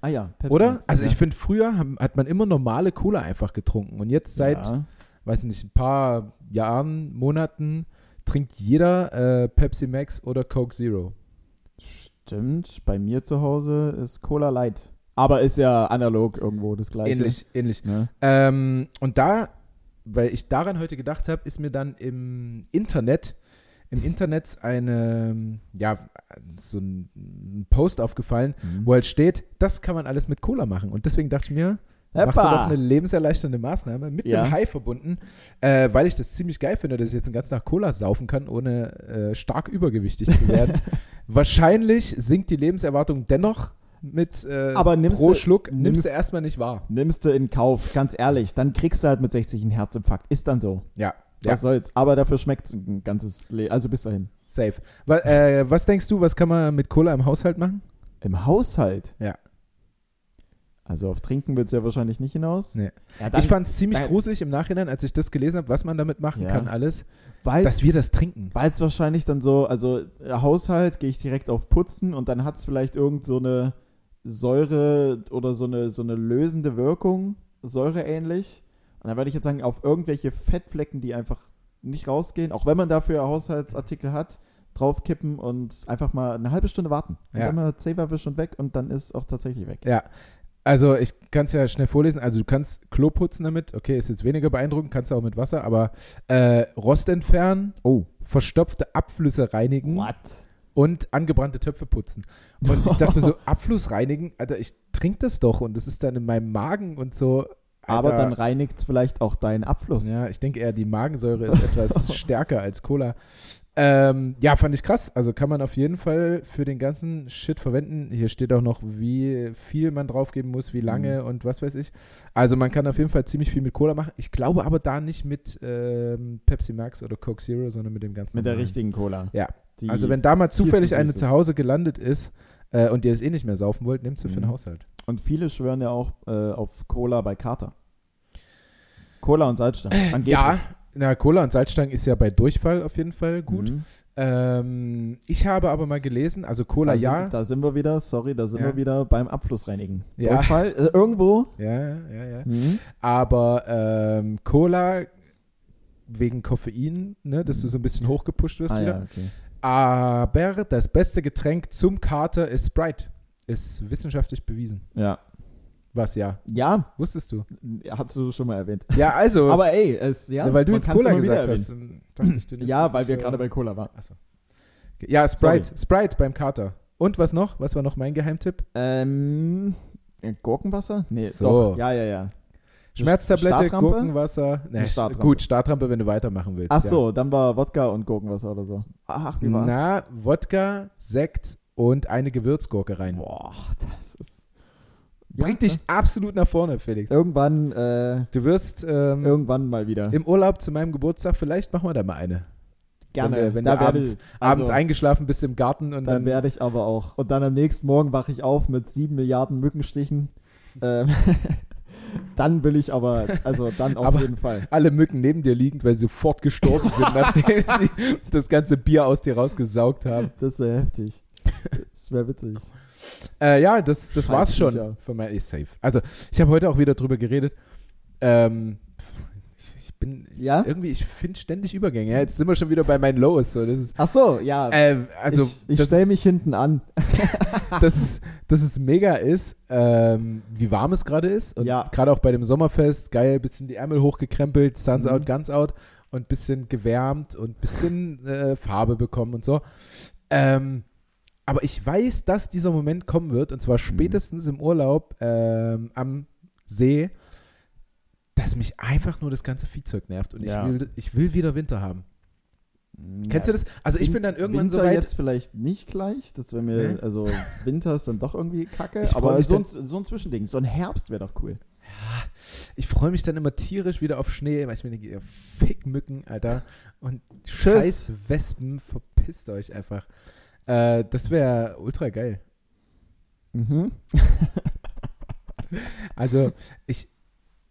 Ah ja, Pepsi Oder? Max, Also ja. ich finde, früher haben, hat man immer normale Cola einfach getrunken. Und jetzt seit, Ja. weiß nicht, ein paar Jahren, Monaten trinkt jeder äh, Pepsi Max oder Coke Zero. Stimmt, bei mir zu Hause ist Cola Light. Aber ist ja analog irgendwo das gleiche. Ähnlich, ähnlich. Ne? Ähm, und da, weil ich daran heute gedacht habe, ist mir dann im Internet, im Internet eine, ja, so ein Post aufgefallen, Mhm. wo halt steht, das kann man alles mit Cola machen. Und deswegen dachte ich mir, machst du doch eine lebenserleichternde Maßnahme mit Ja. einem High verbunden, äh, weil ich das ziemlich geil finde, dass ich jetzt den ganzen Tag Cola saufen kann, ohne äh, stark übergewichtig zu werden. Wahrscheinlich sinkt die Lebenserwartung dennoch mit äh, Aber nimmst pro du- Schluck, nimmst, nimmst- du erstmal nicht wahr. Nimmst du in Kauf, ganz ehrlich. Dann kriegst du halt mit 60 einen Herzinfarkt. Ist dann so. Ja, Was ja, soll's. Aber dafür schmeckt es ein ganzes Leben. Also bis dahin. safe. Wa äh, was denkst du, was kann man mit Cola im Haushalt machen? Im Haushalt? Ja. Also auf Trinken wird es ja wahrscheinlich nicht hinaus. Nee. Ja, dann, ich fand es ziemlich dann- gruselig im Nachhinein, als ich das gelesen habe, was man damit machen Ja. kann, alles, weil dass wir das trinken. es wahrscheinlich dann so, also äh, Haushalt gehe ich direkt auf Putzen und dann hat es vielleicht irgend so eine Säure oder so eine, so eine lösende Wirkung, säureähnlich. Und dann würde ich jetzt sagen, auf irgendwelche Fettflecken, die einfach nicht rausgehen, auch wenn man dafür Haushaltsartikel hat, draufkippen und einfach mal eine halbe Stunde warten. Und Ja. dann mal Zewa-Wisch und weg und dann ist auch tatsächlich weg. Ja. Also ich kann es ja schnell vorlesen. Also du kannst Klo putzen damit. Okay, ist jetzt weniger beeindruckend, kannst du auch mit Wasser, aber äh, Rost entfernen, Oh. verstopfte Abflüsse reinigen What? Und angebrannte Töpfe putzen. Und ich dachte mir so, Abfluss reinigen, Alter, ich trinke das doch und das ist dann in meinem Magen und so. Aber Alter, dann reinigt es vielleicht auch deinen Abfluss. Ja, ich denke eher, die Magensäure ist etwas stärker als Cola. Ähm, ja, fand ich krass. Also kann man auf jeden Fall für den ganzen Shit verwenden. Hier steht auch noch, wie viel man draufgeben muss, wie lange Mhm. und was weiß ich. Also man kann auf jeden Fall ziemlich viel mit Cola machen. Ich glaube aber da nicht mit ähm, Pepsi Max oder Coke Zero, sondern mit dem ganzen Mit der richtigen Cola. Ja. Die Also wenn da mal zufällig zu eine zu. Hause gelandet ist äh, und ihr es eh nicht mehr saufen wollt, nehmt sie für den Mhm. Haushalt. Und viele schwören ja auch äh, auf Cola bei Kater. Cola und Salzstangen. Angeblich. Ja, na, Cola und Salzstangen ist ja bei Durchfall auf jeden Fall gut. Mhm. Ähm, ich habe aber mal gelesen, also Cola da ja. Sind, da sind wir wieder, sorry, da sind Ja. wir wieder beim Abflussreinigen. Ja. Durchfall, äh, irgendwo. Ja, ja, ja. Mhm. Aber ähm, Cola wegen Koffein, ne, dass du so ein bisschen hochgepusht wirst Ah wieder. ja, okay. Aber das beste Getränk zum Kater ist Sprite. Ist wissenschaftlich bewiesen. Ja. Was ja? Ja, Wusstest du? hast du schon mal erwähnt. Ja, also. Aber ey, es, ja, ja, weil du jetzt Cola gesagt hast. ich, du Ja, weil wir so- gerade bei Cola waren. Achso. Ja, Sprite. Sprite beim Kater. Und was noch? Was war noch mein Geheimtipp? Ähm, äh, Gurkenwasser? Nee, So. doch. Ja, ja, ja. Schmerztablette, Startrampe? Gurkenwasser. Nee, Startrampe. Gut, Startrampe, wenn du weitermachen willst. Ach ja. so, dann war Wodka und Gurkenwasser oder so. Ach, wie war's? Na, Wodka, Sekt und eine Gewürzgurke rein. Boah, das ist. Bringt Ja, dich absolut nach vorne, Felix. Irgendwann, äh, Du wirst ähm, irgendwann mal wieder. im Urlaub zu meinem Geburtstag, vielleicht machen wir da mal eine. Gerne. wenn du- wenn da du abends- ich, also, Abends eingeschlafen bist im Garten und dann dann. werde ich aber auch. Und dann am nächsten Morgen wache ich auf mit sieben Milliarden Mückenstichen. Ähm, dann will ich aber, also dann auf Aber- jeden Fall. alle Mücken neben dir liegend, weil sie sofort gestorben sind, nachdem sie das ganze Bier aus dir rausgesaugt haben. Das wäre heftig. Das wäre witzig. Äh, ja, das, das war's schon für mein safe. Also, ich habe heute auch wieder drüber geredet. Ähm, bin Ja? irgendwie, ich finde ständig Übergänge. Ja, jetzt sind wir schon wieder bei meinen Lows. So, das ist, Ach so, ja. äh, also, ich ich das, stelle mich hinten an. dass, es, dass es mega ist, ähm, wie warm es gerade ist. Und Ja. gerade auch bei dem Sommerfest, geil, bisschen die Ärmel hochgekrempelt, Suns Mhm. out, Guns out und bisschen gewärmt und bisschen äh, Farbe bekommen und so. Ähm, aber ich weiß, dass dieser Moment kommen wird, und zwar spätestens im Urlaub ähm, am See, dass mich einfach nur das ganze Viehzeug nervt. Und Ja. ich, will, ich will wieder Winter haben. Kennst du das? Also ich bin dann irgendwann Winter so weit. jetzt vielleicht nicht gleich, das wäre mir, Nee. also Winter ist dann doch irgendwie kacke, Ich aber so ein, so ein Zwischending, so ein Herbst wäre doch cool. Ich freue mich dann immer tierisch wieder auf Schnee, weil ich mir denke, ihr Fickmücken, Alter. Und Tschüss. scheiß Wespen, verpisst euch einfach. Äh, das wäre ultra geil. Mhm. Also, ich,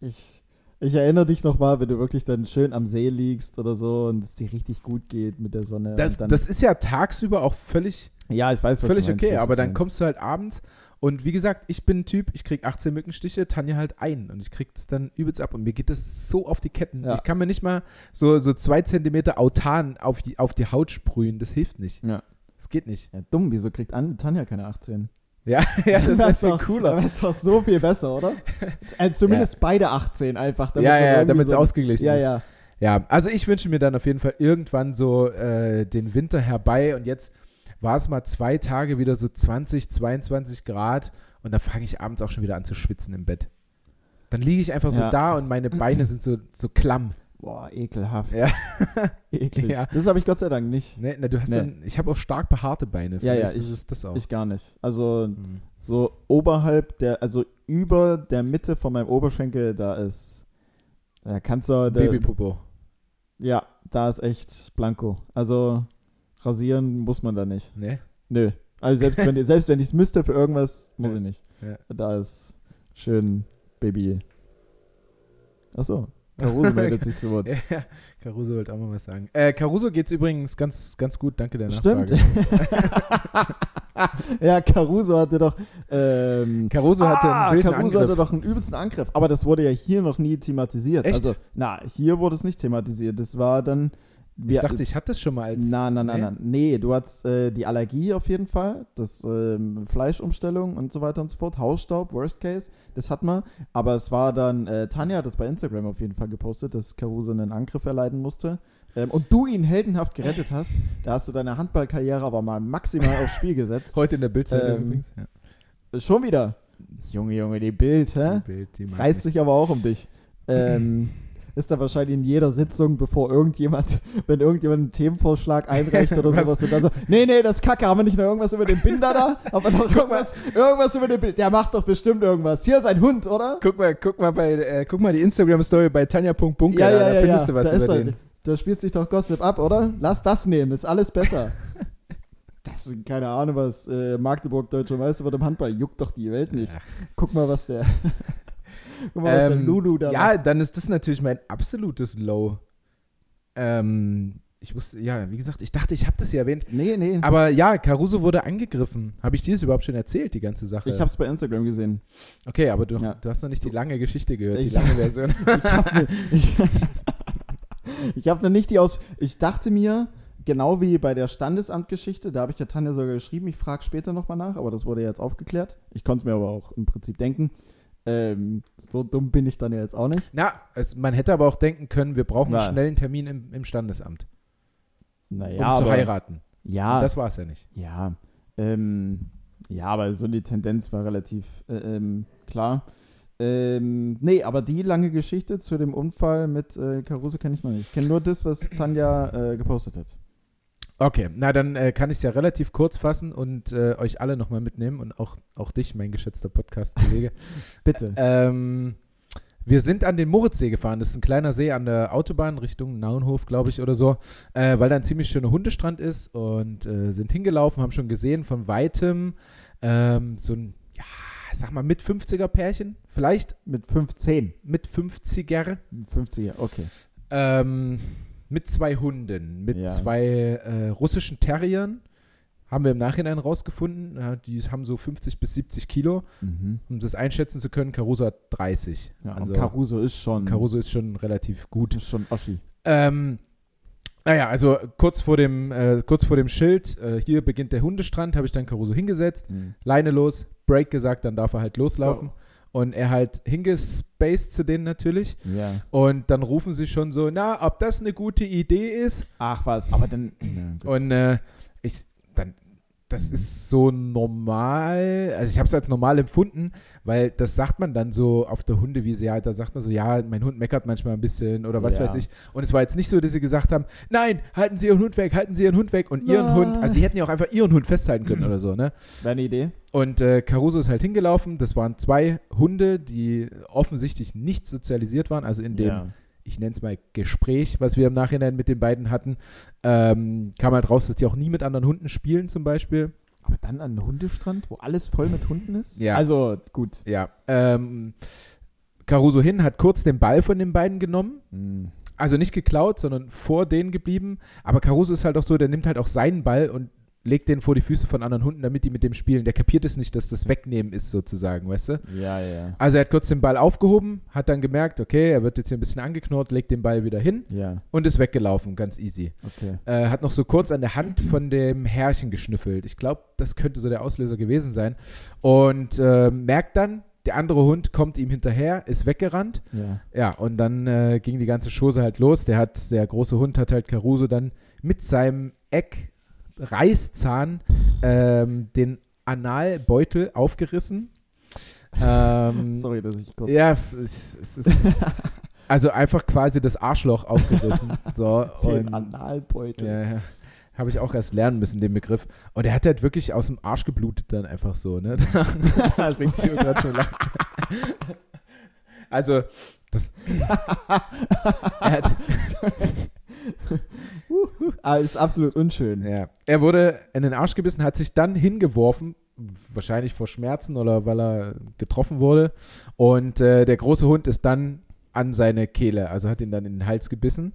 Ich, ich erinnere dich noch mal, wenn du wirklich dann schön am See liegst oder so und es dir richtig gut geht mit der Sonne. das, das ist ja tagsüber auch völlig, ja, ich weiß, was völlig meinst, okay, was aber dann meinst. kommst du halt abends und wie gesagt, ich bin ein Typ, ich krieg 18 Mückenstiche, Tanja halt ein und ich krieg es dann übelst ab und mir geht das so auf die Ketten. Ja. Ich kann mir nicht mal so, so zwei Zentimeter Autan auf die, auf die Haut sprühen, das hilft nicht. Ja. Das geht nicht. Ja, dumm, wieso kriegt An Tanja keine 18? Ja, ja das wäre viel doch, cooler. Das ist doch so viel besser, oder? äh, zumindest beide 18 einfach. damit ja, ja, damit es so, ausgeglichen Ja, ist. ja. Ja, also ich wünsche mir dann auf jeden Fall irgendwann so äh, den Winter herbei und jetzt war es mal zwei Tage wieder so 20, 22 Grad und da fange ich abends auch schon wieder an zu schwitzen im Bett. Dann liege ich einfach so Ja. da und meine Beine sind so, so klamm. Boah, ekelhaft. Ja. Eklig. Ja. Das habe ich Gott sei Dank nicht. Ne, na, du hast Nee. dann, ich habe auch stark behaarte Beine. Ja, ja, ist ich- es das auch. Ich gar nicht. Also Hm. so oberhalb der, also über der Mitte von meinem Oberschenkel, da ist, da kannst du, Babypopo. ja, da ist echt blanko. Also rasieren muss man da nicht. Ne? Nö. Also selbst wenn, selbst wenn ich es müsste für irgendwas, muss ich nicht. Ja. Da ist schön Baby. Achso, Caruso meldet sich zu Wort. Ja, Caruso wollte auch mal was sagen. Äh, Caruso geht's übrigens ganz, ganz gut, danke der Stimmt. Nachfrage. ja, Caruso hatte doch. Ähm, Caruso hatte ah, einen Caruso Angriff. hatte doch einen übelsten Angriff. Aber das wurde ja hier noch nie thematisiert. Echt? Also, na, hier wurde es nicht thematisiert. Das war dann. Ich dachte, ich hatte das schon mal als. Na, na, nee? na. Nee, du hattest äh, die Allergie auf jeden Fall, das ähm, Fleischumstellung und so weiter und so fort, Hausstaub, Worst Case, das hat man. Aber es war dann, äh, Tanja hat das bei Instagram auf jeden Fall gepostet, dass Caruso einen Angriff erleiden musste. Ähm, und du ihn heldenhaft gerettet hast. Da hast du deine Handballkarriere aber mal maximal aufs Spiel gesetzt. Heute in der Bildzeitung Ähm, übrigens. Ja. Äh, Schon wieder. Junge, Junge, die Bild, hä? Die Bild, die Reißt sich aber auch um dich. Ähm, ist da wahrscheinlich in jeder Sitzung, bevor irgendjemand, wenn irgendjemand einen Themenvorschlag einreicht oder Was? sowas, und dann so, nee, nee, das ist Kacke, haben wir nicht noch irgendwas über den Binder da? Aber noch irgendwas, irgendwas über den Binder. Der macht doch bestimmt irgendwas. Hier ist ein Hund, oder? Guck mal, guck mal bei, äh, guck mal die Instagram-Story bei Tanja.bunker, Ja, ja, da ja, findest ja. du was da, über er. den. da spielt sich doch Gossip ab, oder? Lass das nehmen, ist alles besser. Das sind keine Ahnung was. Äh, Magdeburg deutscher Meister wird im Handball. Juckt doch die Welt nicht. Guck mal, was der. Guck mal, was Ähm, Lulu da Ja, macht. dann ist das natürlich mein absolutes Low. Ähm, ich wusste, ja, wie gesagt, ich dachte, ich habe das ja erwähnt. Nee, nee. Aber ja, Caruso wurde angegriffen. Habe ich dir das überhaupt schon erzählt, die ganze Sache? Ich hab's bei Instagram gesehen. Okay, aber du, Ja. du hast noch nicht die lange Geschichte gehört, die Ich- lange Version. Ich habe hab ne nicht die aus. Ich dachte mir, genau wie bei der Standesamtgeschichte, da habe ich ja Tanja sogar geschrieben, ich frage später nochmal nach, aber das wurde jetzt aufgeklärt. Ich konnte es mir aber auch im Prinzip denken. Ähm, so dumm bin ich dann ja jetzt auch nicht. Na, es, man hätte aber auch denken können, wir brauchen Na. einen schnellen Termin im, im Standesamt, um Naja, zu aber, heiraten. Ja, Und das war es ja nicht. ja. Ähm, ja, aber so die Tendenz war relativ äh, ähm, klar. Ähm, nee, aber die lange Geschichte zu dem Unfall mit äh, Caruso kenne ich noch nicht. Ich kenne nur das, was Tanja äh, gepostet hat. Okay, na dann äh, kann ich es ja relativ kurz fassen und äh, euch alle nochmal mitnehmen und auch, auch dich, mein geschätzter Podcast-Kollege. Bitte. ähm, wir sind an den Moritzsee gefahren. Das ist ein kleiner See an der Autobahn Richtung Naunhof, glaube ich, oder so, äh, weil da ein ziemlich schöner Hundestrand ist und äh, sind hingelaufen, haben schon gesehen von weitem ähm, so ein, ja, sag mal, mit 50er Pärchen, vielleicht Mit 15. mit 50er. 50er, okay. Ähm, mit zwei Hunden, mit Ja. zwei äh, russischen Terriern. Haben wir im Nachhinein rausgefunden. Ja, die haben so 50 bis 70 Kilo. Mhm. Um das einschätzen zu können, Caruso hat 30. Ja, also Caruso ist schon, Caruso ist schon relativ gut. ist schon Oschi. Ähm, naja, also kurz vor dem, äh, kurz vor dem Schild, äh, hier beginnt der Hundestrand, habe ich dann Caruso hingesetzt, Leine los, Break gesagt, dann darf er halt loslaufen. Und er halt hingespaced zu denen natürlich. Ja. Und dann rufen sie schon so, na, ob das eine gute Idee ist. Ach was, aber dann. Ja. Und äh, ich, das ist so normal, also ich habe es als normal empfunden, weil das sagt man dann so auf der Hundewiese, ja, da sagt man so, ja, mein Hund meckert manchmal ein bisschen oder was Ja. weiß ich. Und es war jetzt nicht so, dass sie gesagt haben, nein, halten Sie Ihren Hund weg, halten Sie Ihren Hund weg und Ihren Na. Hund, also sie hätten ja auch einfach Ihren Hund festhalten können oder so, ne? Wäre eine Idee? Und äh, Caruso ist halt hingelaufen, das waren zwei Hunde, die offensichtlich nicht sozialisiert waren, also in dem Ja. Ich nenne es mal Gespräch, was wir im Nachhinein mit den beiden hatten, ähm, kam halt raus, dass die auch nie mit anderen Hunden spielen zum Beispiel. Aber dann an einem Hundestrand, wo alles voll mit Hunden ist? Ja. Also, gut. Ja. Ähm, Caruso hin hat kurz den Ball von den beiden genommen. Hm. Also nicht geklaut, sondern vor denen geblieben. Aber Caruso ist halt auch so, der nimmt halt auch seinen Ball und legt den vor die Füße von anderen Hunden, damit die mit dem spielen. Der kapiert es nicht, dass das Wegnehmen ist sozusagen, weißt du? Ja, ja. Also er hat kurz den Ball aufgehoben, hat dann gemerkt, okay, er wird jetzt hier ein bisschen angeknurrt, legt den Ball wieder hin Ja, und ist weggelaufen, ganz easy. okay. äh, hat noch so kurz an der Hand von dem Herrchen geschnüffelt. Ich glaube, das könnte so der Auslöser gewesen sein. Und äh, merkt dann, der andere Hund kommt ihm hinterher, ist weggerannt. Ja. Ja, und dann äh, ging die ganze Chose halt los. Der hat, der große Hund hat halt Caruso dann mit seinem Eck Reißzahn ähm, den Analbeutel aufgerissen. Ähm, Sorry, dass ich kurz. ja, es, es ist also einfach quasi das Arschloch aufgerissen. So, Den und, Analbeutel. ja, ja. Habe ich auch erst lernen müssen, den Begriff. Und er hat halt wirklich aus dem Arsch geblutet dann einfach so, ne? Das bringt dich gerade zum Lachen. Also, das. er, hat, ah, ist absolut unschön. ja. er wurde in den Arsch gebissen, hat sich dann hingeworfen, wahrscheinlich vor Schmerzen oder weil er getroffen wurde. Und äh, der große Hund ist dann an seine Kehle, also hat ihn dann in den Hals gebissen.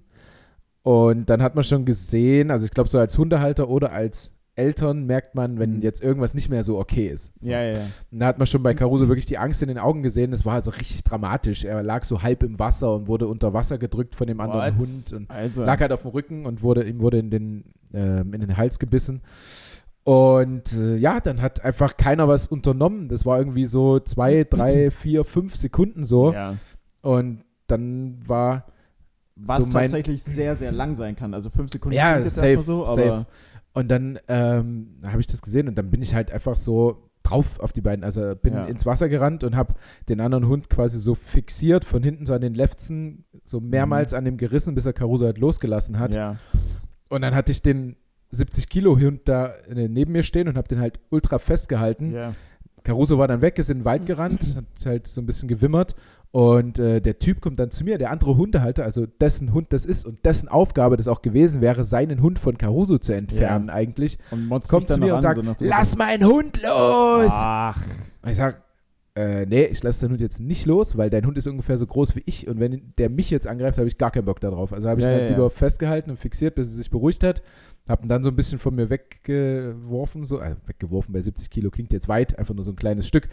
Und dann hat man schon gesehen, also ich glaube, so als Hundehalter oder als Eltern merkt man, wenn Mhm. jetzt irgendwas nicht mehr so okay ist. So. Ja, ja, ja. Und da hat man schon bei Caruso wirklich die Angst in den Augen gesehen. Das war also richtig dramatisch. Er lag so halb im Wasser und wurde unter Wasser gedrückt von dem anderen What? Hund und Also, lag halt auf dem Rücken und wurde, ihm wurde in den, ähm, in den Hals gebissen. Und äh, ja, dann hat einfach keiner was unternommen. Das war irgendwie so zwei, drei, vier, fünf Sekunden so. ja. Und dann war Was so tatsächlich sehr, sehr lang sein kann. Also fünf Sekunden Ja, klingt jetzt safe, erstmal so, aber safe. Und dann ähm, habe ich das gesehen und dann bin ich halt einfach so drauf auf die beiden. Also bin Ja. ins Wasser gerannt und habe den anderen Hund quasi so fixiert, von hinten so an den Lefzen, so mehrmals an dem gerissen, bis er Caruso halt losgelassen hat. Mhm. ja. Und dann hatte ich den 70 Kilo Hund da äh, neben mir stehen und habe den halt ultra festgehalten. ja. Caruso war dann weg, ist in den Wald gerannt, hat halt so ein bisschen gewimmert. Und äh, der Typ kommt dann zu mir, der andere Hundehalter, also dessen Hund das ist und dessen Aufgabe das auch gewesen wäre, seinen Hund von Caruso zu entfernen eigentlich, Und motzt kommt zu dann mir und sagt, so lass meinen Hund los! Ach, Und ich sag, äh, nee, ich lasse deinen Hund jetzt nicht los, weil dein Hund ist ungefähr so groß wie ich und wenn der mich jetzt angreift, habe ich gar keinen Bock darauf. Also habe ich Ja, ihn ja, halt ja. lieber festgehalten und fixiert, bis er sich beruhigt hat. Hab ihn dann so ein bisschen von mir weggeworfen, so, äh, weggeworfen bei 70 Kilo klingt jetzt weit, einfach nur so ein kleines Stück.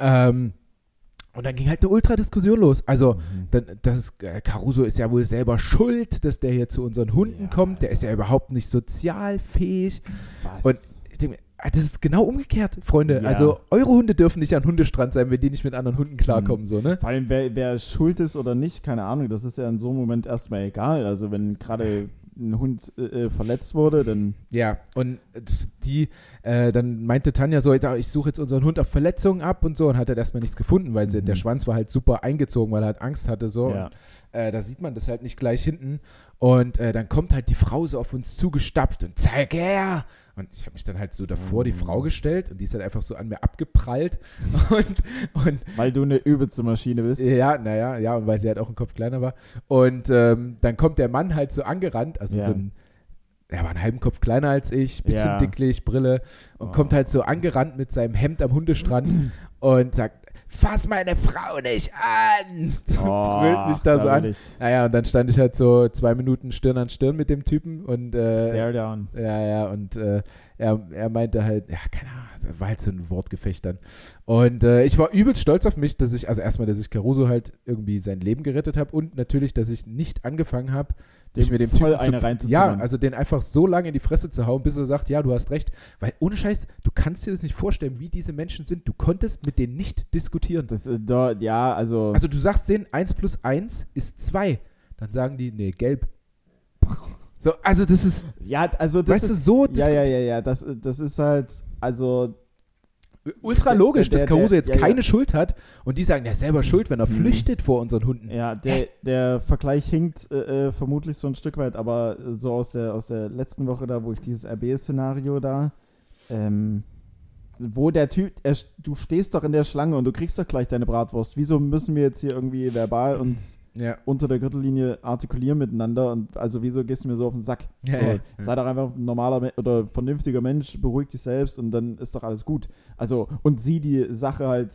Ähm, und dann ging halt eine Ultradiskussion los. Also, Mhm. dann, das ist, äh, Caruso ist ja wohl selber schuld, dass der hier zu unseren Hunden Ja, kommt. Der ist ja also- überhaupt nicht sozialfähig. was? Und ich denke mir, ah, das ist genau umgekehrt, Freunde. Ja. Also eure Hunde dürfen nicht an Hundestrand sein, wenn die nicht mit anderen Hunden klarkommen, so, ne? Vor allem, wer, wer schuld ist oder nicht, keine Ahnung, das ist ja in so einem Moment erstmal egal. Also wenn gerade ein Hund äh, äh, verletzt wurde, dann Ja, und äh, die, äh, dann meinte Tanja so, "Ja, ich suche jetzt unseren Hund auf Verletzungen ab und so und hat halt erstmal nichts gefunden, weil sie, Mhm. der Schwanz war halt super eingezogen, weil er halt Angst hatte, so. ja. Und, äh, da sieht man das halt nicht gleich hinten. Und äh, dann kommt halt die Frau so auf uns zugestapft und zeig her! Und ich habe mich dann halt so davor die. Frau gestellt und die ist halt einfach so an mir abgeprallt. Und, und weil du eine übelste Maschine bist. Ja, naja, ja, und weil sie halt auch ein Kopf kleiner war. Und ähm, dann kommt der Mann halt so angerannt, also Ja. so ein, er war einen halben Kopf kleiner als ich, bisschen Ja. dicklich, Brille und Oh. kommt halt so angerannt mit seinem Hemd am Hundestrand und sagt, fass meine Frau nicht an! Und brüllt mich da so an. ich. Naja, und dann stand ich halt so zwei Minuten Stirn an Stirn mit dem Typen und äh, Stare down. ja, ja, und äh, er, er meinte halt, ja, keine Ahnung, das war halt so ein Wortgefecht dann. Und äh, ich war übelst stolz auf mich, dass ich, also erstmal, dass ich Caruso halt irgendwie sein Leben gerettet habe und natürlich, dass ich nicht angefangen habe, mich mit dem voll Typen eine zu. Ja, also den einfach so lange in die Fresse zu hauen, bis er sagt, ja, du hast recht. Weil ohne Scheiß, du kannst dir das nicht vorstellen, wie diese Menschen sind. Du konntest mit denen nicht diskutieren. Das, äh, da, ja, also, Also du sagst denen, 1 plus 1 ist 2. Dann sagen die, nee, gelb. So, also das ist, ja, also das weißt du, ist, so ja, ja, ja, ja, das, das ist halt, also, ultra logisch, Der- dass der- Caruso der- jetzt ja, ja. keine Schuld hat und die sagen, er ist selber schuld, wenn er Mhm. flüchtet vor unseren Hunden. ja, der, der Vergleich hinkt äh, äh, vermutlich so ein Stück weit, aber so aus der, aus der letzten Woche da, wo ich dieses RB-Szenario da, ähm, wo der Typ, er, du stehst doch in der Schlange und du kriegst doch gleich deine Bratwurst. Wieso müssen wir jetzt hier irgendwie verbal uns Ja. unter der Gürtellinie artikulieren miteinander und also wieso gehst du mir so auf den Sack? Ja, so, ja. Sei doch einfach ein normaler oder vernünftiger Mensch, beruhig dich selbst und dann ist doch alles gut. Also und sieh die Sache halt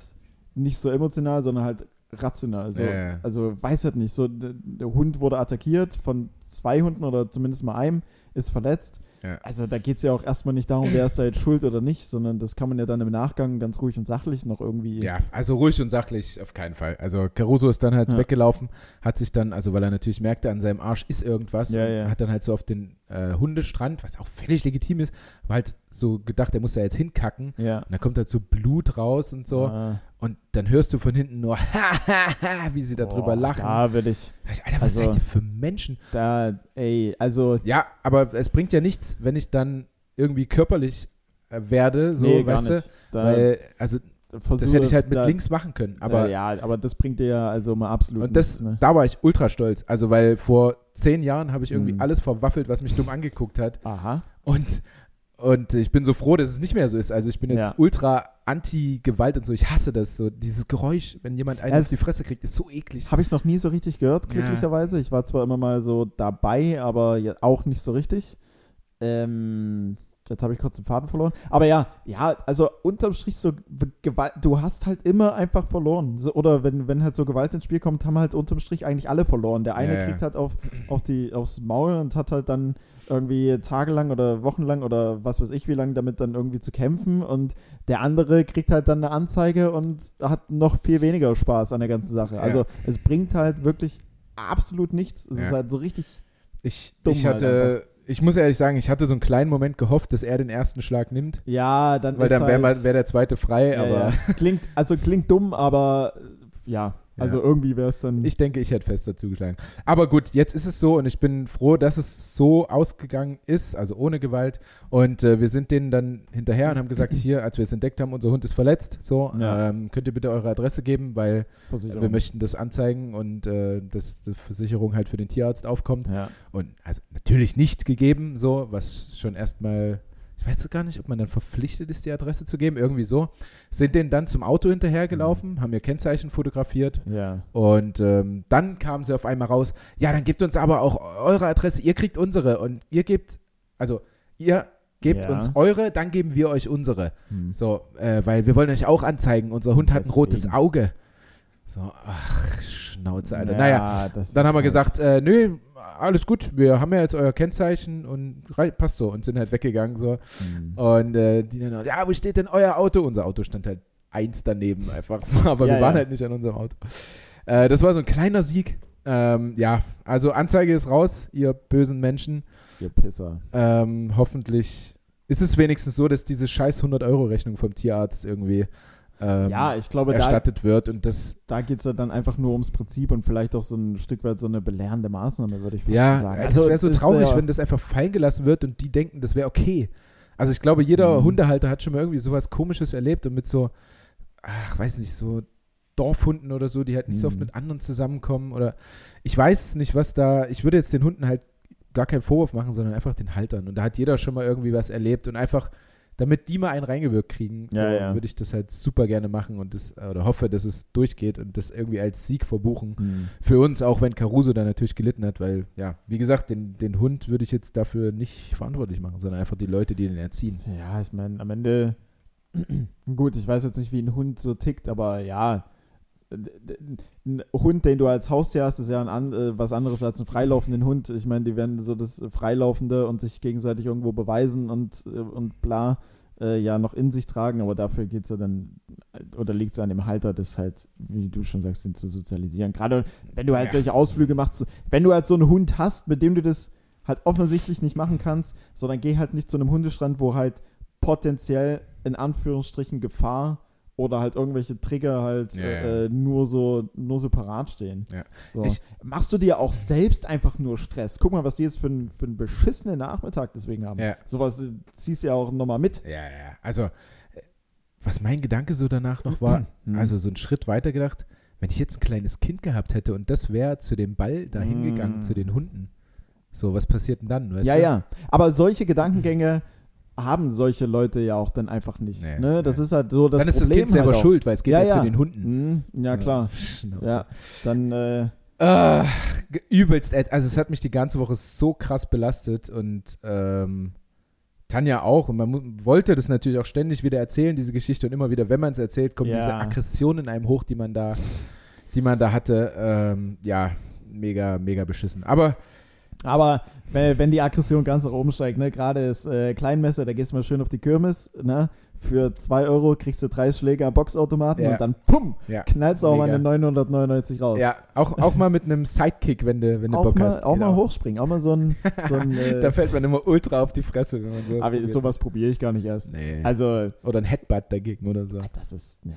nicht so emotional, sondern halt rational. Also, ja. also weiß halt nicht. So, der, der Hund wurde attackiert von zwei Hunden oder zumindest mal einem, ist verletzt. Ja. Also da geht es ja auch erstmal nicht darum, wer ist da jetzt schuld oder nicht, sondern das kann man ja dann im Nachgang ganz ruhig und sachlich noch irgendwie. Ja, also ruhig und sachlich auf keinen Fall. Also Caruso ist dann halt Ja. weggelaufen, hat sich dann, also weil er natürlich merkte, an seinem Arsch ist irgendwas, Ja, hat dann halt so auf den äh, Hundestrand, was auch völlig legitim ist, war halt so gedacht, er muss da jetzt hinkacken. Ja. Und da kommt halt so Blut raus und so. Ah. Und dann hörst du von hinten nur, wie sie darüber Boah, lachen. Da würde ich, Alter, was also- seid ihr für Menschen? da, ey, also Ja, aber es bringt ja nichts, wenn ich dann irgendwie körperlich äh, werde, so, nee, weißt du? Da, Weil, also versuche, das hätte ich halt mit da, links machen können. Aber Aber ja, aber das bringt dir ja also mal absolut und das, nichts, ne? da war ich ultra stolz. Also, weil vor zehn Jahren habe ich irgendwie Mhm. alles verwaffelt, was mich dumm angeguckt hat. Aha. Und, und ich bin so froh, dass es nicht mehr so ist. Also ich bin jetzt Ja. ultra anti-Gewalt und so. Ich hasse das. So dieses Geräusch, wenn jemand einen Ja, auf die Fresse kriegt, ist so eklig. Habe ich noch nie so richtig gehört, Ja. glücklicherweise. Ich war zwar immer mal so dabei, aber ja auch nicht so richtig. Ähm, jetzt habe ich kurz den Faden verloren. Aber ja, ja, also unterm Strich so Gewalt, du hast halt immer einfach verloren. So, oder wenn, wenn halt so Gewalt ins Spiel kommt, haben halt unterm Strich eigentlich alle verloren. Der eine Ja, ja. kriegt halt auf, auf die, aufs Maul und hat halt dann irgendwie tagelang oder wochenlang oder was weiß ich wie lange damit dann irgendwie zu kämpfen und der andere kriegt halt dann eine Anzeige und hat noch viel weniger Spaß an der ganzen Sache. Ja. Also es bringt halt wirklich absolut nichts. Es Ja. ist halt so richtig Ich, Dumm ich halt hatte, ich muss ehrlich sagen, ich hatte so einen kleinen Moment gehofft, dass er den ersten Schlag nimmt, Ja, dann weil dann wäre halt, wär der zweite frei, ja, aber ja. klingt also klingt dumm, aber ja, also Ja. irgendwie wäre es dann ich denke, ich hätte fest dazu geschlagen. Aber gut, jetzt ist es so und ich bin froh, dass es so ausgegangen ist, also ohne Gewalt. Und äh, wir sind denen dann hinterher und haben gesagt, hier, als wir es entdeckt haben, unser Hund ist verletzt. So, Ja. ähm, könnt ihr bitte eure Adresse geben, weil Versicherung. wir möchten das anzeigen und äh, dass die Versicherung halt für den Tierarzt aufkommt. ja. Und also natürlich nicht gegeben, so, was schon erstmal, ich weiß gar nicht, ob man dann verpflichtet ist, die Adresse zu geben, irgendwie so. Sind denen dann zum Auto hinterhergelaufen, haben ihr Kennzeichen fotografiert ja. und ähm, dann kamen sie auf einmal raus, ja, dann gebt uns aber auch eure Adresse, ihr kriegt unsere und ihr gebt, also ihr gebt Ja. uns eure, dann geben wir euch unsere. Hm. So, äh, weil wir wollen euch auch anzeigen, unser Hund hat ein rotes. Auge. So, ach, Schnauze, Alter. Ja, naja, dann haben wir halt- gesagt, äh, nö, alles gut, wir haben ja jetzt euer Kennzeichen und passt so und sind halt weggegangen so. Hm. Und äh, die dann, ja, wo steht denn euer Auto? Unser Auto stand halt eins daneben einfach so, aber Ja, wir waren ja. halt nicht an unserem Auto. Äh, das war so ein kleiner Sieg. Ähm, ja, also Anzeige ist raus, ihr bösen Menschen. Ihr Pisser. Ähm, hoffentlich ist es wenigstens so, dass diese scheiß 100-Euro-Rechnung vom Tierarzt irgendwie ähm, Ja, ich glaube, da, erstattet wird und das da geht es ja dann einfach nur ums Prinzip und vielleicht auch so ein Stück weit so eine belehrende Maßnahme, würde ich fast Ja, sagen. das wäre so traurig, wenn das einfach fallen gelassen wird und die denken, das wäre okay. Also ich glaube, jeder Mhm. Hundehalter hat schon mal irgendwie sowas Komisches erlebt und mit so, ach, weiß nicht, so Dorfhunden oder so, die halt nicht so oft Mhm. mit anderen zusammenkommen oder ich weiß es nicht, was da, ich würde jetzt den Hunden halt gar keinen Vorwurf machen, sondern einfach den Haltern und da hat jeder schon mal irgendwie was erlebt und einfach, damit die mal einen reingewirkt kriegen, so Ja, ja. würde ich das halt super gerne machen und das, oder hoffe, dass es durchgeht und das irgendwie als Sieg verbuchen Hm. für uns, auch wenn Caruso da natürlich gelitten hat, weil, ja, wie gesagt, den, den Hund würde ich jetzt dafür nicht verantwortlich machen, sondern einfach die Leute, die den erziehen. Ja, ich meine, am Ende, gut, ich weiß jetzt nicht, wie ein Hund so tickt, aber ja, ein Hund, den du als Haustier hast, ist ja ein äh, was anderes als ein freilaufenden Hund. Ich meine, die werden so das Freilaufende und sich gegenseitig irgendwo beweisen und, äh, und bla äh, ja noch in sich tragen, aber dafür geht es ja dann, oder liegt es an dem Halter, das halt, wie du schon sagst, den zu sozialisieren. Gerade wenn du halt Ja. solche Ausflüge machst, wenn du halt so einen Hund hast, mit dem du das halt offensichtlich nicht machen kannst, sondern geh halt nicht zu einem Hundestrand, wo halt potenziell in Anführungsstrichen Gefahr oder halt irgendwelche Trigger halt Ja, ja. Äh, nur so nur so parat stehen. Ja. So. Ich- Machst du dir auch selbst einfach nur Stress? Guck mal, was die jetzt für, einen- für einen beschissenen Nachmittag deswegen haben. Ja. Sowas äh, ziehst du ja auch nochmal mit. Ja, ja. Also, äh, was mein Gedanke so danach noch war, Mhm. also so einen Schritt weiter gedacht, wenn ich jetzt ein kleines Kind gehabt hätte und das wäre zu dem Ball da hingegangen, Mhm. zu den Hunden, so, was passiert denn dann? Ja, du? ja. Aber solche Gedankengänge haben solche Leute ja auch dann einfach nicht. Nee, ne? Das nee. ist halt so das dann ist Problem das Kind selber halt schuld, weil es geht Ja, ja, zu den Hunden. Mhm. Ja, klar. Ja, dann äh, ge- übelst, also es hat mich die ganze Woche so krass belastet und ähm, Tanja auch und man wollte das natürlich auch ständig wieder erzählen, diese Geschichte und immer wieder, wenn man es erzählt, kommt Ja. diese Aggression in einem hoch, die man da, die man da hatte, ähm, ja, mega, mega beschissen. Aber Aber wenn wenn die Aggression ganz nach oben steigt, ne, gerade das äh, Kleinmesser, da gehst du mal schön auf die Kirmes, ne, für 2 Euro kriegst du drei Schläge am Boxautomaten Ja. und dann pum, ja, knallst du auch mal Mega. eine 999 raus. ja auch, auch mal mit einem Sidekick, wenn du, wenn du auch Bock mal, hast. auch mal genau. hochspringen, auch mal so ein, so ein äh, Da fällt man immer ultra auf die Fresse, wenn man so aber probiert. sowas probiere ich gar nicht erst. Nee. Also, Oder ein Headbutt dagegen oder so. das ist, ja.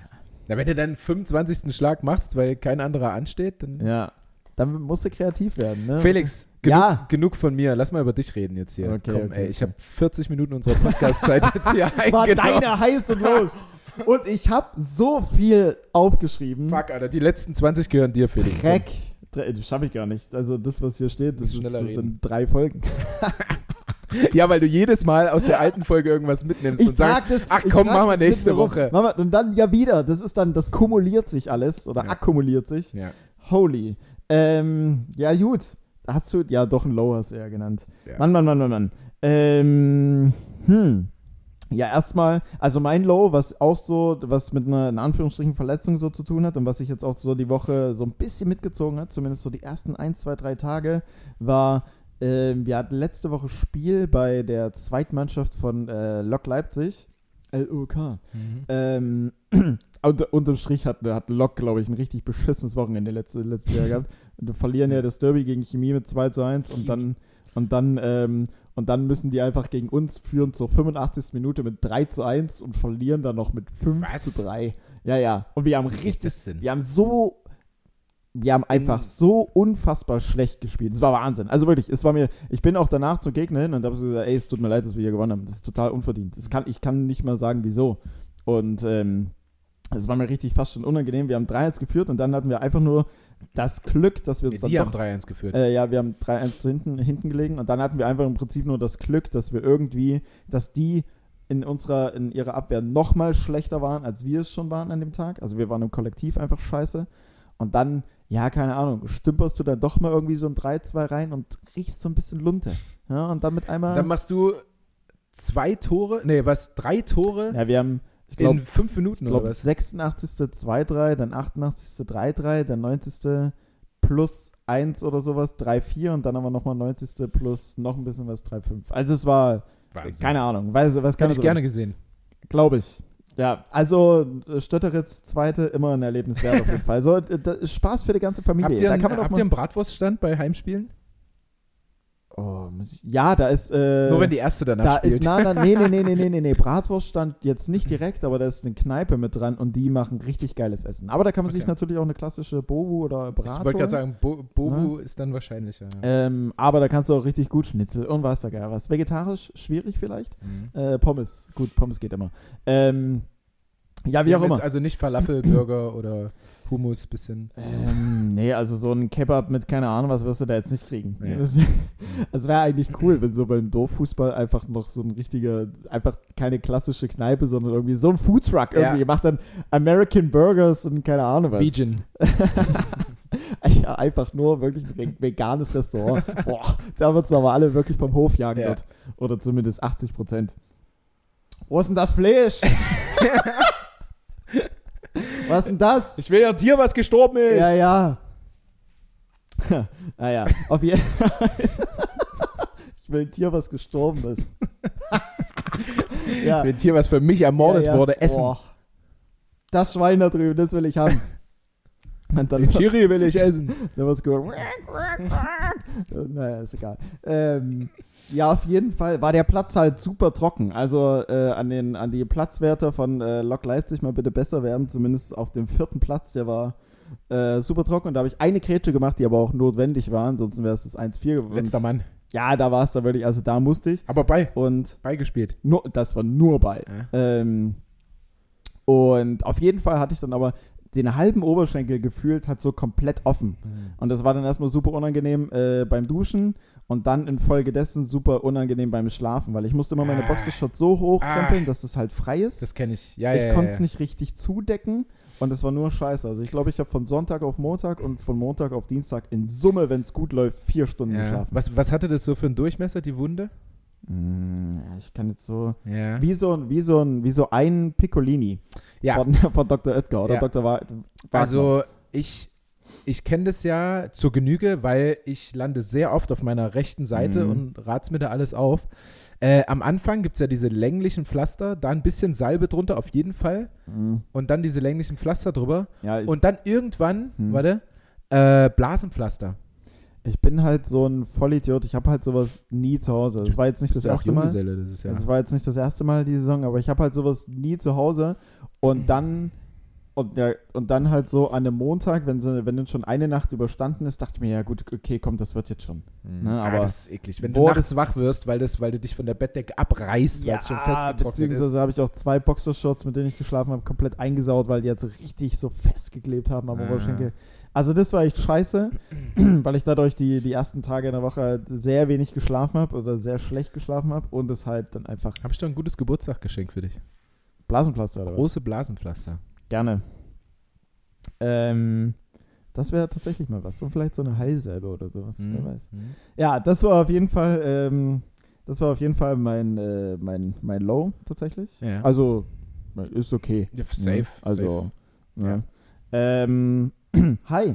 Na, wenn du dann 25. Schlag machst, weil kein anderer ansteht, dann ja. Dann musst du kreativ werden, ne? Felix, genug, Ja. genug von mir. Lass mal über dich reden jetzt hier. Okay, Komm, okay, ey, ich habe 40 Minuten unserer Podcast-Zeit jetzt hier War eingenommen. deine heiß und los. Und ich habe so viel aufgeschrieben. Fuck, Alter, die letzten 20 gehören dir, Felix. Dreck. Das schaffe ich gar nicht. Also das, was hier steht, das, ist, das sind drei Folgen. Ja, weil du jedes Mal aus der alten Folge irgendwas mitnimmst Ich und sagst, das. ach komm, machen wir nächste. Woche. Wir- Und dann ja wieder. Das ist dann, das kumuliert sich alles oder Ja. akkumuliert sich. ja, Holy. Ähm, ja, gut. Hast du, ja, doch ein Low hast du ja genannt. Ja. Mann, Mann, Mann, Mann, Mann. Ähm, Hm. Ja, erstmal, also mein Low, was auch so, was mit einer in Anführungsstrichen Verletzung so zu tun hat und was sich jetzt auch so die Woche so ein bisschen mitgezogen hat, zumindest so die ersten ein, zwei, drei Tage, war, äh, wir hatten letzte Woche Spiel bei der Zweitmannschaft von äh, Lok Leipzig. LOK. Mhm. Ähm, unter, unterm Strich hat, hat Lok, glaube ich, ein richtig beschissenes Wochenende letzte, letztes Jahr gehabt. Und wir verlieren ja das Derby gegen Chemie mit 2 zu 1 und dann, und dann, ähm, und dann müssen die einfach gegen uns führen zur 85. Minute mit 3 zu 1 und verlieren dann noch mit 5 Was? zu 3. Ja, ja. Und wir haben richtig, wir haben so, wir haben einfach so unfassbar schlecht gespielt. Es war Wahnsinn. Also wirklich, es war mir, ich bin auch danach zum Gegner hin und habe so gesagt, ey, es tut mir leid, dass wir hier gewonnen haben. Das ist total unverdient. Das kann, ich kann nicht mal sagen, wieso. Und ähm, es war mir richtig fast schon unangenehm. Wir haben 3-1 geführt und dann hatten wir einfach nur das Glück, dass wir uns dann Die doch haben 3-1 geführt. äh, ja, wir haben 3-1 zu hinten, hinten gelegen und dann hatten wir einfach im Prinzip nur das Glück, dass wir irgendwie, dass die in unserer, in ihrer Abwehr nochmal schlechter waren, als wir es schon waren an dem Tag. Also wir waren im Kollektiv einfach scheiße. Und dann, ja, keine Ahnung, stümperst du dann doch mal irgendwie so ein 3-2 rein und riechst so ein bisschen Lunte. Ja, und dann mit einmal. Dann machst du zwei Tore, nee, was, drei Tore ja, wir haben, ich glaube, in fünf Minuten ich oder glaube was? 86. 2-3, dann 88. 3-3, dann 90. plus 1 oder sowas, 3-4 und dann haben wir nochmal 90. plus noch ein bisschen was, 3-5. Also es war, Wahnsinn. keine Ahnung, weiß, was kann Hätte ich gerne gesehen. Glaube ich. Ja, also Stötteritz zweite immer ein Erlebnis wert auf jeden Fall. So, äh, da ist Spaß für die ganze Familie. Habt ihr, da einen, kann man habt mal, ihr einen Bratwurststand bei Heimspielen? Oh, muss ich, ja, da ist äh, Nur wenn die erste danach da spielt. ist na, na, nee, nee, nee, nee, nee, nee, nee, Bratwurst stand jetzt nicht direkt, aber da ist eine Kneipe mit dran und die machen richtig geiles Essen. Aber da kann man sich Okay. natürlich auch eine klassische Bovu oder Brat ich wollte gerade sagen, Bo Bobu ist dann wahrscheinlicher. Ja. Ähm, aber da kannst du auch richtig gut Schnitzel und was da geil was. Vegetarisch schwierig vielleicht. Mhm. Äh, Pommes, gut, Pommes geht immer. Ähm, ja, wie Wir auch haben immer. also nicht Falafel-Burger oder Hummus bisschen. Ähm, nee, also so ein Kebab mit keine Ahnung, was wirst du da jetzt nicht kriegen. Ja. Das, das wäre eigentlich cool, wenn so beim Dorffußball einfach noch so ein richtiger, einfach keine klassische Kneipe, sondern irgendwie so ein Foodtruck irgendwie. Ja. Macht dann American Burgers und keine Ahnung was. Vegan. ja, einfach nur wirklich ein ve- veganes Restaurant. Boah, da wird es aber alle wirklich vom Hof jagen Ja. dort. Oder zumindest 80 Prozent. Wo ist denn das Fleisch? was ist denn das? Ich will ja ein Tier, was gestorben ist. Ja, ja. naja, auf jeden Fall. ich will ein Tier, was gestorben ist. ja. Ich will ein Tier, was für mich ermordet ja, ja. wurde, essen. Boah. Das Schwein da drüben, das will ich haben. Und dann Den Chiri will ich essen. dann wird's gut. naja, ist egal. Ähm, ja, auf jeden Fall war der Platz halt super trocken. Also äh, an, den, an die Platzwerte von äh, Lok Leipzig mal bitte besser werden. Zumindest auf dem vierten Platz, der war äh, super trocken. Und da habe ich eine Grätsche gemacht, die aber auch notwendig war. Ansonsten wäre es das 1-4 geworden. Letzter Mann. Ja, da war es da wirklich, also da musste ich. Aber bei. Und Beigespielt. nur, das war nur bei. Ja. Ähm, und auf jeden Fall hatte ich dann aber den halben Oberschenkel gefühlt hat so komplett offen. Und das war dann erstmal super unangenehm äh, beim Duschen und dann infolgedessen super unangenehm beim Schlafen, weil ich musste immer meine Ah. Boxershot so hochkrempeln, Ah. dass es halt frei ist. Das kenne ich. Ja, ich ja, konnte es ja. nicht richtig zudecken und es war nur scheiße. Also ich glaube, ich habe von Sonntag auf Montag und von Montag auf Dienstag in Summe, wenn es gut läuft, vier Stunden geschlafen. Was, was hatte das so für einen Durchmesser, die Wunde? Ja, ich kann jetzt so Ja. wie so, ein- wie so, ein, wie so ein Piccolini ja. von, von Dr. Oetker oder Ja. Dr. Wa Wagner. Also ich, ich kenne das ja zur Genüge, weil ich lande sehr oft auf meiner rechten Seite Mhm. und rat's mir da alles auf. Äh, am Anfang gibt es ja diese länglichen Pflaster, da ein bisschen Salbe drunter auf jeden Fall Mm, und dann diese länglichen Pflaster drüber ja, und dann irgendwann, Hm. warte, äh, Blasenpflaster. ich bin halt so ein Vollidiot. Ich habe halt sowas nie zu Hause. Das war jetzt nicht das ja erste Mal. Ja. Das war jetzt nicht das erste Mal die Saison, aber ich habe halt sowas nie zu Hause. Und dann und, ja, und dann halt so an einem Montag, wenn, sie, wenn dann schon eine Nacht überstanden ist, dachte ich mir, ja gut, okay, komm, das wird jetzt schon. Mhm. Ne, ah, aber das ist eklig. Wenn du nachts wach wirst, weil, das, weil du dich von der Bettdecke abreißt, weil es schon festgetrocknet beziehungsweise ist. habe ich auch zwei Boxershorts, mit denen ich geschlafen habe, komplett eingesaut, weil die halt so richtig so festgeklebt haben am Ah. Oberschenkel. Also das war echt scheiße, weil ich dadurch die, die ersten Tage in der Woche halt sehr wenig geschlafen habe oder sehr schlecht geschlafen habe und es halt dann einfach Habe ich doch ein gutes Geburtstagsgeschenk für dich. Blasenpflaster oder was? Große Blasenpflaster. Gerne. Ähm, das wäre tatsächlich mal was. Und vielleicht so eine Heilsalbe oder sowas. Wer weiß. Mhm. Ja, das war auf jeden Fall, ähm, Das war auf jeden Fall mein, äh, mein, mein Low tatsächlich. Ja. Also, ist okay. Ja, safe. Ne? Also, safe. ja. Ja. Ähm, hi.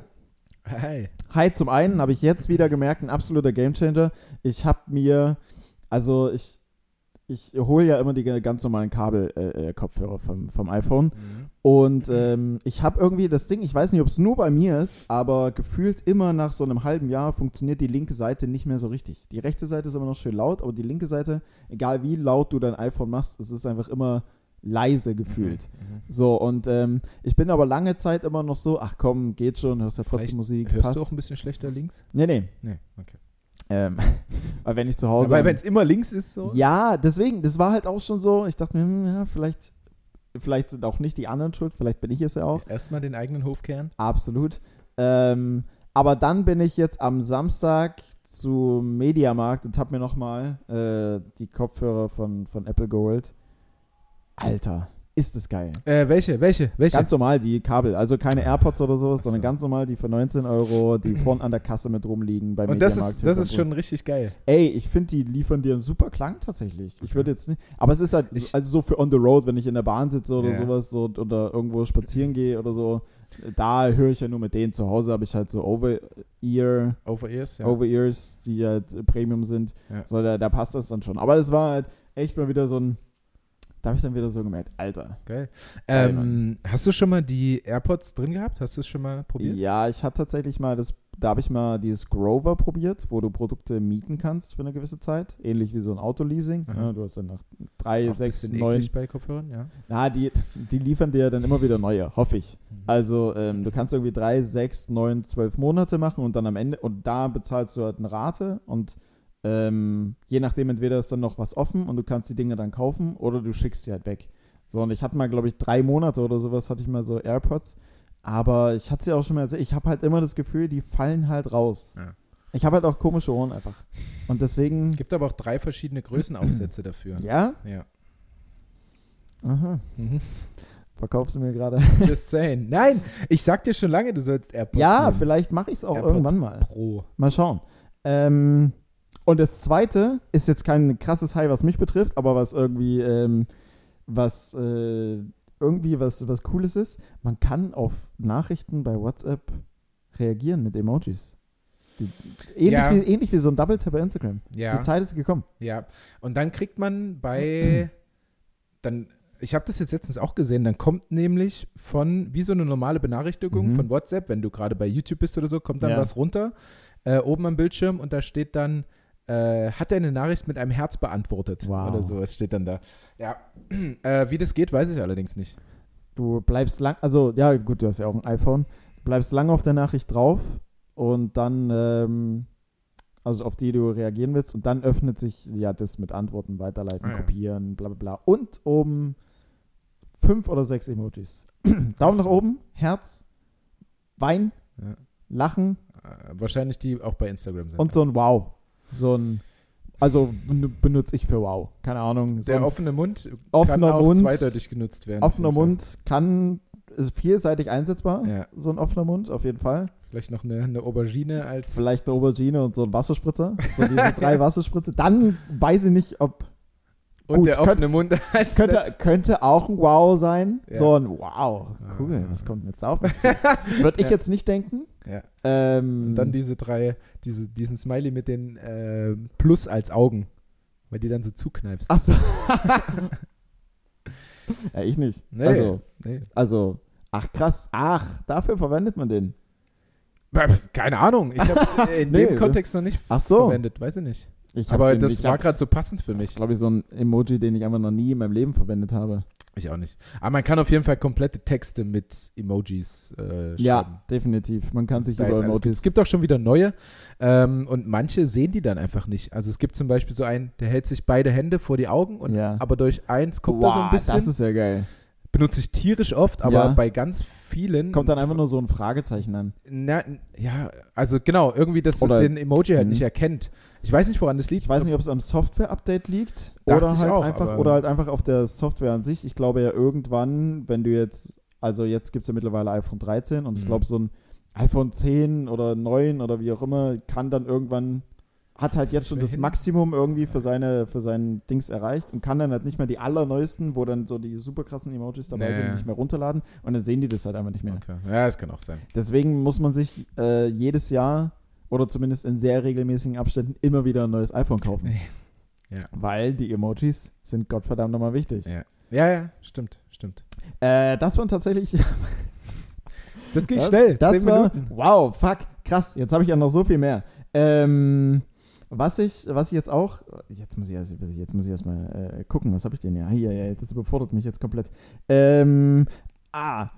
Hey. Hi, zum einen habe ich jetzt wieder gemerkt, ein absoluter Gamechanger. Ich habe mir, also ich, ich hole ja immer die ganz normalen Kabel-Kopfhörer äh, Kopfhörer vom, vom iPhone. Mhm. Und ähm, ich habe irgendwie das Ding, ich weiß nicht, ob es nur bei mir ist, aber gefühlt immer nach so einem halben Jahr funktioniert die linke Seite nicht mehr so richtig. Die rechte Seite ist immer noch schön laut, aber die linke Seite, egal wie laut du dein iPhone machst, es ist einfach immer leise gefühlt. Mhm. So, und ähm, ich bin aber lange Zeit immer noch so, ach komm, geht schon, hörst ja trotzdem Musik, Hörst passt. du auch ein bisschen schlechter links? Nee, nee. Nee, okay. Ähm, weil wenn ich zu Hause. Weil am- wenn es immer links ist, so. ja, deswegen, das war halt auch schon so. Ich dachte mir, hm, ja, vielleicht, vielleicht sind auch nicht die anderen schuld, vielleicht bin ich es ja auch. Erstmal den eigenen Hof kehren. Absolut. Ähm, aber dann bin ich jetzt am Samstag zum Mediamarkt und habe mir nochmal äh, die Kopfhörer von, von Apple geholt. Alter, ist das geil. Äh, welche? Welche? Welche? Ganz normal, die Kabel. Also keine AirPods oder sowas, sondern ganz normal die für 19 Euro, die vorn an der Kasse mit rumliegen bei Und das ist, das ist schon richtig geil. Ey, ich finde, die liefern dir einen super Klang tatsächlich. Ich würde jetzt nicht. Aber es ist halt, Ich- also so für on the road, wenn ich in der Bahn sitze oder Ja. sowas so, oder irgendwo spazieren gehe oder so, da höre ich ja nur mit denen. Zu Hause habe ich halt so Over-Ear, Over-Ears, ja. Over-Ears, die halt Premium sind. Ja. So, da, da passt das dann schon. Aber es war halt echt mal wieder so ein. Da habe ich dann wieder so gemerkt, Alter. Geil. Ähm, hast du schon mal die AirPods drin gehabt? Hast du es schon mal probiert? Ja, ich hatte tatsächlich mal das, da habe ich mal dieses Grover probiert, wo du Produkte mieten kannst für eine gewisse Zeit. Ähnlich wie so ein Autoleasing. Ja, du hast dann nach drei, Auch sechs, neun. bei Kopfhörern, ja. Na, die, die liefern dir dann immer wieder neue, hoffe ich. Mhm. Also ähm, du kannst irgendwie drei, sechs, neun, zwölf Monate machen und dann am Ende, und da bezahlst du halt eine Rate und ähm, je nachdem entweder ist dann noch was offen und du kannst die Dinge dann kaufen oder du schickst sie halt weg. So, und ich hatte mal, glaube ich, drei Monate oder sowas hatte ich mal so AirPods, aber ich hatte sie auch schon mal erzählt, ich habe halt immer das Gefühl, die fallen halt raus. Ja. Ich habe halt auch komische Ohren einfach. Und deswegen, Gibt aber auch drei verschiedene Größenaufsätze dafür. ja, Ja. aha, Mhm. verkaufst du mir gerade. Just saying. Nein, ich sag dir schon lange, du sollst AirPods Ja, nehmen. vielleicht mache ich es auch AirPods irgendwann mal. Pro. Mal schauen. Ähm, und das zweite ist jetzt kein krasses High, was mich betrifft, aber was irgendwie, ähm, was äh, irgendwie was, was Cooles ist. Man kann auf Nachrichten bei WhatsApp reagieren mit Emojis. Die, ähnlich, Ja. wie, ähnlich wie so ein Double Tap bei Instagram. Ja. Die Zeit ist gekommen. Ja, und dann kriegt man bei, dann, ich habe das jetzt letztens auch gesehen, dann kommt nämlich von, wie so eine normale Benachrichtigung Mhm. von WhatsApp, wenn du gerade bei YouTube bist oder so, kommt dann Ja. was runter, äh, oben am Bildschirm und da steht dann, äh, hat er eine Nachricht mit einem Herz beantwortet Wow. oder so, es steht dann da. Ja, äh, wie das geht, weiß ich allerdings nicht. Du bleibst lang, also ja gut, du hast ja auch ein iPhone. Du bleibst lange auf der Nachricht drauf und dann, ähm, also auf die du reagieren willst und dann öffnet sich ja das mit Antworten, weiterleiten, Ah, ja. kopieren, bla bla bla. Und oben fünf oder sechs Emojis. Daumen nach oben, Herz, Wein, Ja. Lachen Äh, wahrscheinlich die auch bei Instagram sind. und so ein Wow. So ein, also ben- benutze ich für Wow. Keine Ahnung. So der ein offene Mund kann offener auch Mund, zweideutig genutzt werden. offener Mund kann, ist vielseitig einsetzbar. Ja, So ein offener Mund, auf jeden Fall. vielleicht noch eine, eine Aubergine als Vielleicht eine Aubergine und so ein Wasserspritzer. So diese drei Wasserspritzer. Dann weiß ich nicht, ob. Und Gut, der könnt- offene Mund als Könnte, letztes. könnte auch ein Wow sein. Ja. So ein Wow. Cool, was kommt denn jetzt auf mich zu? Würde ich Ja. jetzt nicht denken. Ja. Ähm, Und dann diese drei, diese, diesen Smiley mit den äh, Plus als Augen, weil die dann so zukneifst. Achso. ja, ich nicht. Nee. Also, Nee. also, ach krass. Ach, dafür verwendet man den. Keine Ahnung, ich habe es in Nee, dem? Kontext noch nicht Ach so. verwendet, weiß ich nicht. Ich Aber das war gerade so passend für Das mich. ist, glaube ich, so ein Emoji, den ich einfach noch nie in meinem Leben verwendet habe. Ich auch nicht. Aber man kann auf jeden Fall komplette Texte mit Emojis äh, schreiben. Ja, definitiv. Man kann Was sich über alles gibt. Emojis. Es gibt auch schon wieder neue ähm, und manche sehen die dann einfach nicht. Also es gibt zum Beispiel so einen, der hält sich beide Hände vor die Augen und Ja. aber durch eins guckt er so ein Wow, bisschen. Das ist ja geil. Benutze ich tierisch oft, aber Ja. bei ganz vielen Kommt dann einfach nur so ein Fragezeichen an. Na, ja, also genau, irgendwie, dass Oder- es den Emoji halt Mhm. nicht erkennt. Ich weiß nicht, woran das liegt. Ich weiß nicht, ob es am Software-Update liegt Dachte oder ich halt, auch, einfach, oder halt einfach auf der Software an sich. Ich glaube ja irgendwann, wenn du jetzt, also jetzt gibt es ja mittlerweile iPhone 13 und ich Mhm. glaube so ein iPhone 10 oder 9 oder wie auch immer kann dann irgendwann hat halt jetzt schon das. Maximum irgendwie für seine für sein Dings erreicht und kann dann halt nicht mehr die allerneuesten, wo dann so die super krassen Emojis dabei Nee. sind, nicht mehr runterladen und dann sehen die das halt einfach nicht mehr. Okay. Ja, das kann auch sein. Deswegen muss man sich äh, jedes Jahr oder zumindest in sehr regelmäßigen Abständen immer wieder ein neues iPhone kaufen. Ja. Weil die Emojis sind Gottverdammt nochmal wichtig. Ja. Ja, ja, stimmt, stimmt. Äh, das waren tatsächlich. Das ging das, schnell. Das war. Minuten. Wow, fuck, krass. Jetzt habe ich ja noch so viel mehr. Ähm, was ich, was ich jetzt auch. Jetzt muss ich erst, jetzt muss ich erst äh, gucken, was habe ich denn ja? Hier, ja, das überfordert mich jetzt komplett. Ähm, ah.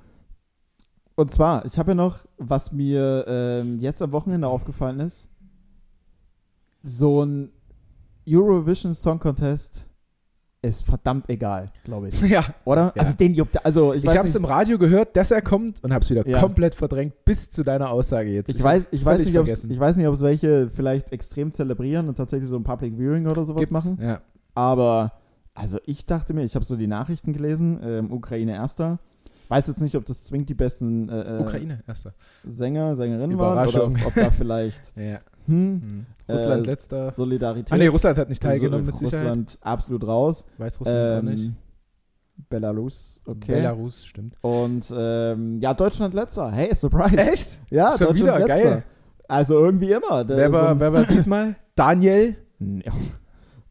Und zwar, ich habe ja noch, was mir ähm, jetzt am Wochenende aufgefallen ist, so ein Eurovision Song Contest ist verdammt egal, glaube ich. Ja. Oder? Ja. Also den juckt, also ich, Ich, habe es im Radio gehört, dass er kommt und habe es wieder Ja. komplett verdrängt bis zu deiner Aussage jetzt. ich weiß, ich weiß nicht, vergessen. ich weiß nicht, ob es welche vielleicht extrem zelebrieren und tatsächlich so ein Public Viewing oder sowas Gibt's. machen. Ja. Aber also ich dachte mir, ich habe so die Nachrichten gelesen, ähm, Ukraine erster. Weiß jetzt nicht, ob das zwingend die besten äh, äh, Ukraine, erster. Sänger, Sängerinnen waren oder ob, ob da vielleicht Ja. Hm, Hm. Russland Äh, letzter. Solidarität. Ah nee, Russland hat nicht teilgenommen mit Sicherheit. Russland absolut raus. Weißrussland auch nicht. Ähm, Belarus, okay. Belarus, stimmt. Und ähm, ja, Deutschland letzter. Hey, Surprise. Echt? Ja, Schon Deutschland wieder? letzter. Geil. Also irgendwie immer. Der- Wer so war, ein- wer war diesmal? Daniel? Ja.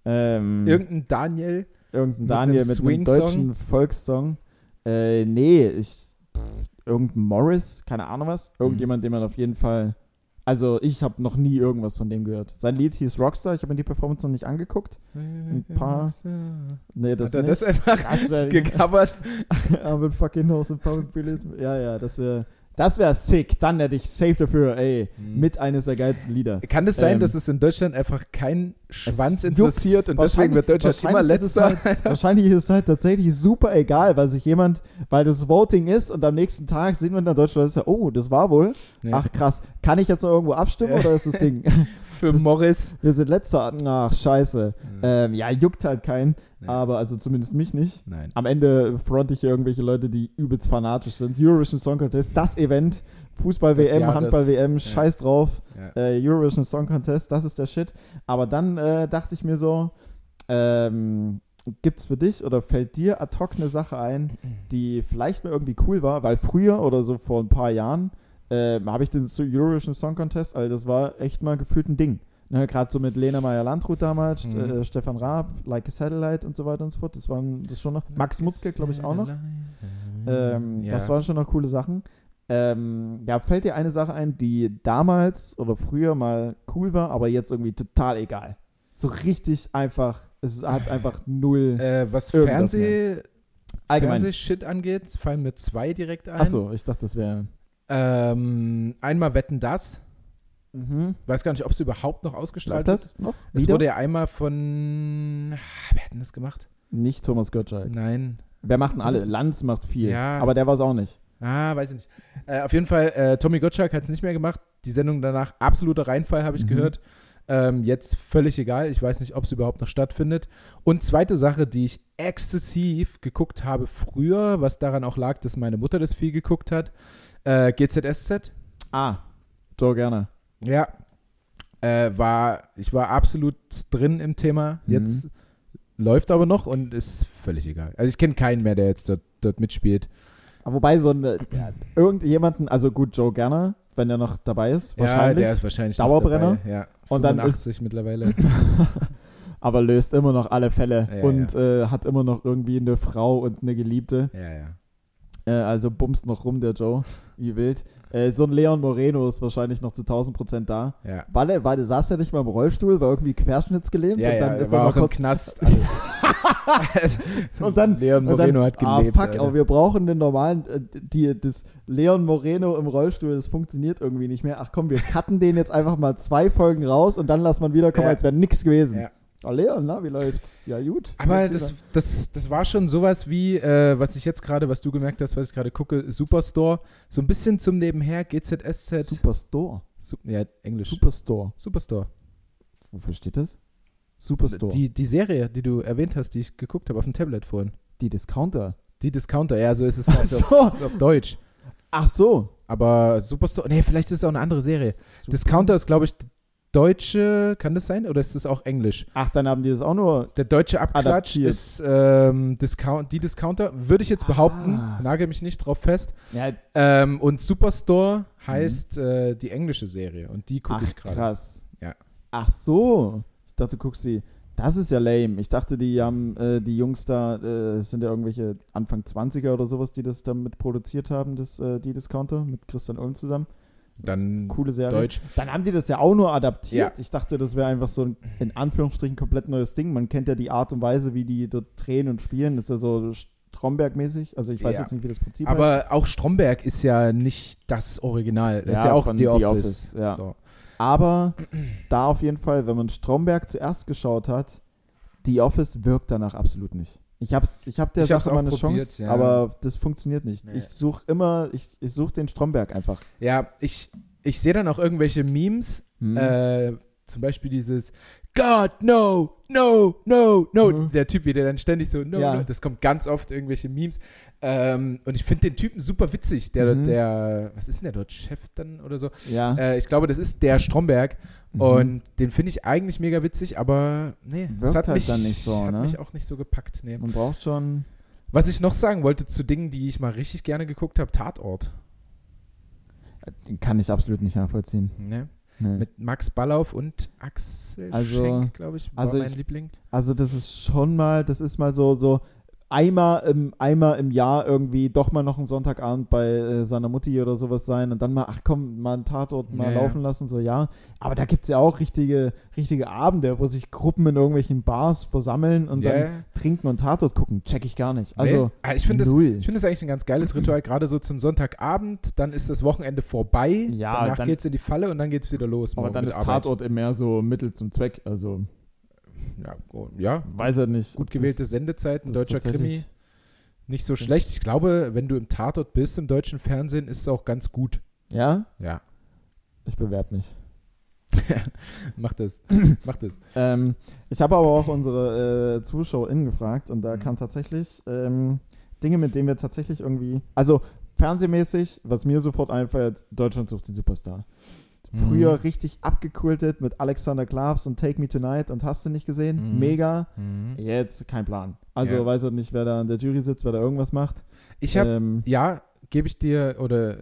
Ähm, Irgendein Daniel? irgendein mit Daniel einem mit einem deutschen Volkssong. Äh, nee, ich. Pff, irgendein Morris, keine Ahnung was. Mhm. Irgendjemand, den man auf jeden Fall. Also, ich habe noch nie irgendwas von dem gehört. Sein Lied hieß Rockstar. Ich habe mir die Performance noch nicht angeguckt. Ein paar- Nee, das Hat er nicht. das einfach wäre gecovert? Aber fucking House of Public. Ja, ja, das wäre. Das wäre sick. Dann hätte ich safe dafür, ey. Mhm. Mit eines der geilsten Lieder. Kann es sein, Ähm, dass es in Deutschland einfach keinen Schwanz interessiert und deswegen wird Deutschland immer letzter? Halt, wahrscheinlich ist es halt tatsächlich super egal, weil sich jemand, weil das Voting ist und am nächsten Tag sehen wir in Deutschland, ja, oh, das war wohl. Ja. Ach krass, kann ich jetzt noch irgendwo abstimmen oder ist das Ding? Für Morris. wir sind letzter. Ach, scheiße. Ähm, ja, juckt halt keinen, Nee. aber also zumindest mich nicht. Nein. Am Ende fronte ich hier irgendwelche Leute, die übelst fanatisch sind. Eurovision Song Contest, das Event, Fußball-WM. Handball-WM, scheiß drauf. Ja. Äh, Eurovision Song Contest, das ist der Shit. Aber dann äh, dachte ich mir so, ähm, gibt's für dich oder fällt dir ad hoc eine Sache ein, die vielleicht mal irgendwie cool war? Weil früher oder so vor ein paar Jahren ähm, habe ich den Eurovision Song Contest, also das war echt mal gefühlt ein Ding. Ne, Gerade so mit Lena Meyer-Landrut damals, Mhm. äh, Stefan Raab, Like a Satellite und so weiter und so fort. Das waren das schon noch. Max Mutzke, glaube ich, auch noch. Ähm, ja. Das waren schon noch coole Sachen. Ähm, ja, fällt dir eine Sache ein, die damals oder früher mal cool war, aber jetzt irgendwie total egal. So richtig einfach, es hat einfach null. äh, was Fernseh. Fernsehshit angeht, fallen mir zwei direkt ein. Achso, ich dachte, das wäre. Ähm, einmal Wetten das. Mhm. Weiß gar nicht, ob es überhaupt noch ausgestrahlt Läuft ist. das noch? Es Wieder? wurde ja einmal von. Ah, Wer hat denn das gemacht? Nicht Thomas Gottschalk. Nein. Wer macht denn alle? Lanz macht viel. Ja. Aber der war es auch nicht. Ah, weiß ich nicht. Äh, auf jeden Fall, äh, Tommy Gottschalk hat es nicht mehr gemacht. Die Sendung danach absoluter Reinfall, habe ich Mhm. gehört. Ähm, jetzt völlig egal. Ich weiß nicht, ob es überhaupt noch stattfindet. Und zweite Sache, die ich exzessiv geguckt habe früher, was daran auch lag, dass meine Mutter das viel geguckt hat. Äh, GZSZ. Ah, Joe gerne. Ja. Äh, war, ich war absolut drin im Thema. Mhm. Jetzt läuft aber noch und ist völlig egal. Also ich kenne keinen mehr, der jetzt dort, dort mitspielt. Aber wobei so ein, ja, irgendjemanden, also gut, Joe Gerner, wenn er noch dabei ist, wahrscheinlich. Ja, der ist wahrscheinlich Dauerbrenner. Dabei. Ja, Und dann 85 mittlerweile. aber löst immer noch alle Fälle Ja, und Äh, hat immer noch irgendwie eine Frau und eine Geliebte. ja, ja. Äh, also bumst noch rum, der Joe, wie wild. Äh, so ein Leon Moreno ist wahrscheinlich noch zu 1000 Prozent da. Ja, War der, war der, saß er nicht mal im Rollstuhl, war irgendwie querschnittsgelähmt ja, und dann ja, ist er er mal auch im kurz. Knast. Alles. Und dann- Leon und dann, Moreno hat ah, gelebt. fuck, Alter. aber wir brauchen den normalen, äh, die, das Leon Moreno im Rollstuhl, das funktioniert irgendwie nicht mehr. Ach komm, wir cutten den jetzt einfach mal zwei Folgen raus und dann lassen wir ihn wiederkommen, Ja. als wäre nichts gewesen. Ja. Oh, Leon, na, wie läuft's? Ja, gut. Aber das, das, das war schon sowas wie, äh, was ich jetzt gerade, was du gemerkt hast, was ich gerade gucke, Superstore. So ein bisschen zum Nebenher, GZSZ. Superstore. Su ja, Englisch. Superstore. Superstore. Wofür steht das? Superstore. Die, Die, die Serie, die du erwähnt hast, die ich geguckt habe auf dem Tablet vorhin. Discounter. Die Discounter, ja, so ist es also so. auf, ist auf Deutsch. Ach so. Aber Superstore, nee, vielleicht ist es auch eine andere Serie. Discounter ist, glaube ich, deutsche, kann das sein? Oder ist das auch Englisch? Ach, dann haben die das auch nur. Der deutsche Abklatsch Adaptiert. ist ähm, Discount, die Discounter, würde ich jetzt behaupten. Ah. Nagel mich nicht drauf fest. Ja, Ähm, und Superstore heißt äh, die englische Serie. Und die gucke ich gerade. krass. Ja. Ach so. Ich dachte, du guckst sie. Das ist ja lame. Ich dachte, die haben, äh, die Jungs da, äh, es sind ja irgendwelche Anfang 20er oder sowas, die das damit produziert haben, das, äh, die Discounter, mit Christian Ulm zusammen. Dann Coole Serie. Deutsch. Dann haben die das ja auch nur adaptiert. Ja. Ich dachte, das wäre einfach so ein, in Anführungsstrichen, komplett neues Ding. Man kennt ja die Art und Weise, wie die dort drehen und spielen. Das ist ja so Stromberg-mäßig. Also ich weiß Ja. jetzt nicht, wie das Prinzip heißt. Aber auch Stromberg ist ja nicht das Original. Das ist Ja, ja auch The Office. Office, ja. So. Aber da auf jeden Fall, wenn man Stromberg zuerst geschaut hat, The Office wirkt danach absolut nicht. Ich hab's, ich hab der Ich Sache mal eine probiert, Chance, ja. aber das funktioniert nicht. Nee. Ich suche immer, ich, ich suche den Stromberg einfach. Ja, ich, ich sehe dann auch irgendwelche Memes, Hm. äh, zum Beispiel dieses God, no, no, no, no. Mhm. Der Typ, wie der dann ständig so, no, Ja. no. Das kommt ganz oft, irgendwelche Memes. Ähm, und ich finde den Typen super witzig. Der, Mhm. der, was ist denn der dort? Chef dann oder so? ja. Äh, ich glaube, das ist der Stromberg. Mhm. Und den finde ich eigentlich mega witzig, aber nee, das Wirkt hat halt mich, dann nicht so, hat ne? mich auch nicht so gepackt. Nee. man braucht schon. Was ich noch sagen wollte zu Dingen, die ich mal richtig gerne geguckt habe, Tatort. Kann ich absolut nicht nachvollziehen. Ne? Nee. Mit Max Ballauf und Axel Also- Schenk, glaube ich, war also mein ich- Liebling. Also das ist schon mal, das ist mal so, so einmal im, einmal im Jahr irgendwie doch mal noch einen Sonntagabend bei äh, seiner Mutti oder sowas sein und dann mal, ach komm, mal einen Tatort mal Ja, ja. laufen lassen, so ja. Aber da gibt es ja auch richtige, richtige Abende, wo sich Gruppen in irgendwelchen Bars versammeln und Ja, dann trinken und Tatort gucken. Check ich gar nicht. Also nee, ah, ich finde das, ich finde das eigentlich ein ganz geiles Ritual, gerade so zum Sonntagabend, dann ist das Wochenende vorbei, Ja, danach dann- geht's in die Falle und dann geht's wieder los. aber dann ist Arbeit. Tatort mehr so Mittel zum Zweck. Also Ja, oh, ja, weiß er nicht. gut gewählte Sendezeiten, das deutscher Krimi, nicht so schlecht. Ich glaube, wenn du im Tatort bist im deutschen Fernsehen, ist es auch ganz gut. Ja, Ja, ich bewerbe mich. mach das, mach das. Ähm, ich habe aber auch unsere äh, ZuschauerInnen gefragt und da Mhm. kam tatsächlich ähm, Dinge, mit denen wir tatsächlich irgendwie, also fernsehmäßig, was mir sofort einfällt, Deutschland sucht den Superstar. Früher Mhm. richtig abgekultet mit Alexander Klavs und Take Me Tonight und hast du nicht gesehen? Mhm. Mega. Jetzt kein Plan. Also Ja. weiß er nicht, wer da in der Jury sitzt, wer da irgendwas macht. Ich habe, ähm, ja, gebe ich dir oder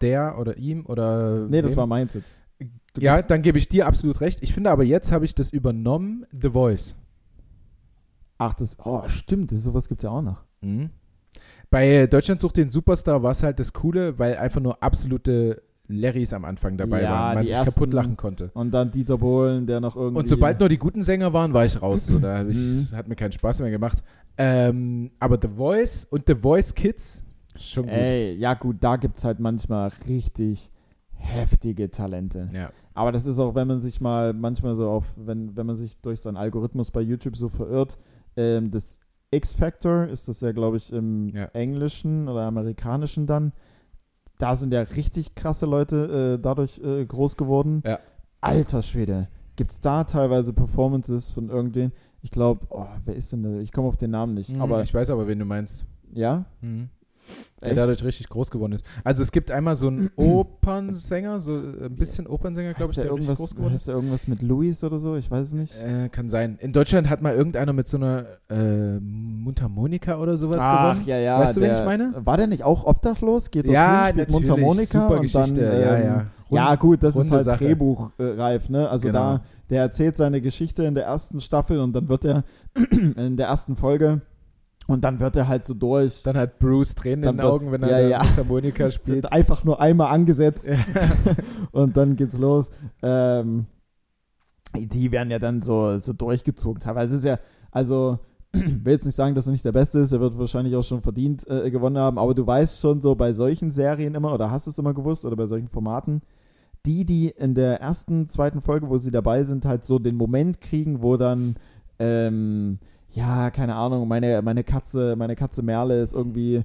der oder ihm oder nee, das wem? war meins jetzt. Du ja, dann gebe ich dir absolut recht. Ich finde aber jetzt habe ich das übernommen, The Voice. Ach, das, oh, stimmt, das, sowas gibt es ja auch noch. Bei Deutschland sucht den Superstar war es halt das Coole, weil einfach nur absolute Larrys am Anfang dabei Ja, waren, man sich ersten- kaputt lachen konnte. Und dann Dieter Bohlen, der noch irgendwie. Und sobald nur die guten Sänger waren, war ich raus. So, da ich, Mhm. hat mir keinen Spaß mehr gemacht. Ähm, aber The Voice und The Voice Kids, schon gut. Ey, ja gut, da gibt es halt manchmal richtig heftige Talente. Ja. Aber das ist auch, wenn man sich mal manchmal so auf, wenn, wenn man sich durch seinen Algorithmus bei YouTube so verirrt, ähm, das X-Factor ist das ja, glaube ich, im Ja. Englischen oder Amerikanischen dann. Da sind ja richtig krasse Leute äh, dadurch äh, groß geworden. Ja. Alter Schwede. Gibt es da teilweise Performances von irgendwen? Ich glaube, oh, wer ist denn da? Ich komme auf den Namen nicht. Mhm, Aber ich weiß aber, wen du meinst. ja, Mhm. Der Echt? dadurch richtig groß geworden ist. Also es gibt einmal so einen Opernsänger, so ein bisschen Opernsänger, glaube ich, der, der irgendwas, groß geworden ist. irgendwas mit Louis oder so? Ich weiß es nicht. Äh, kann sein. In Deutschland hat mal irgendeiner mit so einer äh, Mundharmonika oder sowas Ach, gewonnen. ja, ja. Weißt du, wen der- ich meine? War der nicht auch obdachlos? Geht Ja, dorthin, spielt. Mundharmonika Super und Geschichte. dann, ja, ähm, ja. Rund- ja, gut, das ist runde halt Sache. drehbuchreif, ne? Also Genau. da, der erzählt seine Geschichte in der ersten Staffel und dann wird er in der ersten Folge und dann wird er halt so durch. Dann hat Bruce Tränen Dann in den Augen, wenn er ja, ja, ja. Mundharmonika spielt. Einfach nur einmal angesetzt Ja. und dann geht's los. Ähm, die werden ja dann so, so durchgezogen. Teilweise ist ja, also, will jetzt nicht sagen, dass er nicht der Beste ist, er wird wahrscheinlich auch schon verdient äh, gewonnen haben, aber du weißt schon so bei solchen Serien immer, oder hast es immer gewusst, oder bei solchen Formaten, die, die in der ersten, zweiten Folge, wo sie dabei sind, halt so den Moment kriegen, wo dann, ähm, ja, keine Ahnung, meine, meine Katze, meine Katze Merle ist irgendwie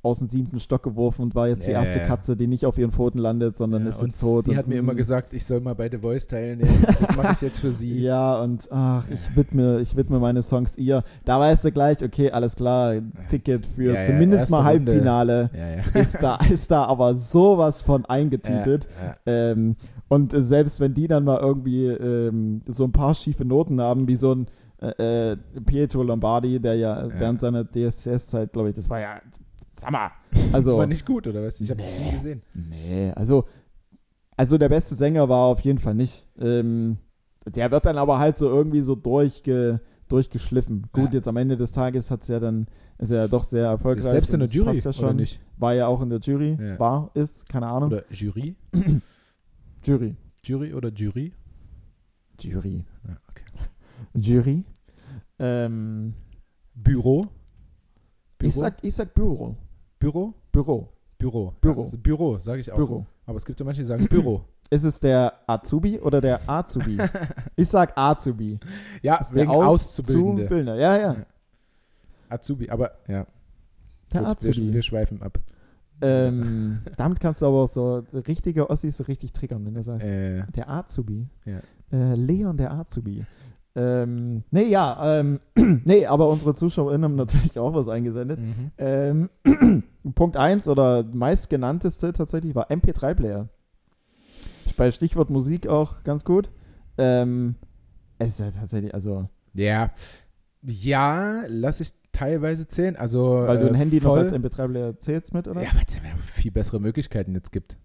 aus dem siebten Stock geworfen und war jetzt die Ja, erste ja. Katze, die nicht auf ihren Pfoten landet, sondern Ja, ist jetzt tot. sie hat mir immer mm, gesagt, ich soll mal bei The Voice teilnehmen. Das mache ich jetzt für sie. Ja, und ach, ich widme, ich widme meine Songs ihr. Da weißt du gleich, okay, alles klar, Ticket für zumindest mal. Halbfinale ist da, ist da aber sowas von eingetütet. Ähm, Und selbst wenn die dann mal irgendwie ähm, so ein paar schiefe Noten haben, wie so ein äh, äh, Pietro Lombardi, der ja, Ja. während seiner DSCS-Zeit, glaube ich, das war ja, sag mal, also, War nicht gut, oder was? Ich habe das Nee. nie gesehen. nee, also, also der beste Sänger war auf jeden Fall nicht. Ähm, der wird dann aber halt so irgendwie so durchge, durchgeschliffen. Gut, Ja. jetzt am Ende des Tages hat's ja dann, ist er ja doch sehr erfolgreich. Ist selbst in der das Jury, ja oder schon. nicht? War ja auch in der Jury, Ja. war, ist, keine Ahnung. Oder Jury? Jury. Jury oder Jury? Jury. Ja, okay. Jury. Ähm, Büro? ich, sag, ich sag Büro. Büro? Büro. Büro. Büro. Also Büro, sage ich auch. Büro. Aber es gibt ja manche, die sagen Büro. Ist es der Azubi oder der Azubi? ich sag Azubi. ja, Ist wegen der Auszubildende. Auszubildende. Ja, ja. Ja. Azubi, aber ja. Der Gut, wir, Azubi. wir schweifen ab. Ähm, damit kannst du aber auch so richtige Ossis so richtig triggern, wenn du sagst, Äh, der Azubi. Ja. Äh, Leon der Azubi. Ähm, nee, ja, ähm, nee, aber unsere ZuschauerInnen haben natürlich auch was eingesendet. mhm. Ähm, Punkt 1 oder meistgenannteste tatsächlich war MP3-Player. Bei Stichwort Musik auch ganz gut. Ähm, es ist ja tatsächlich, also, Ja. Ja, lass ich teilweise zählen. Also, weil du äh, ein Handy noch voll- als MP3-Player zählst mit, oder? Ja, weil es ja viel bessere Möglichkeiten jetzt gibt.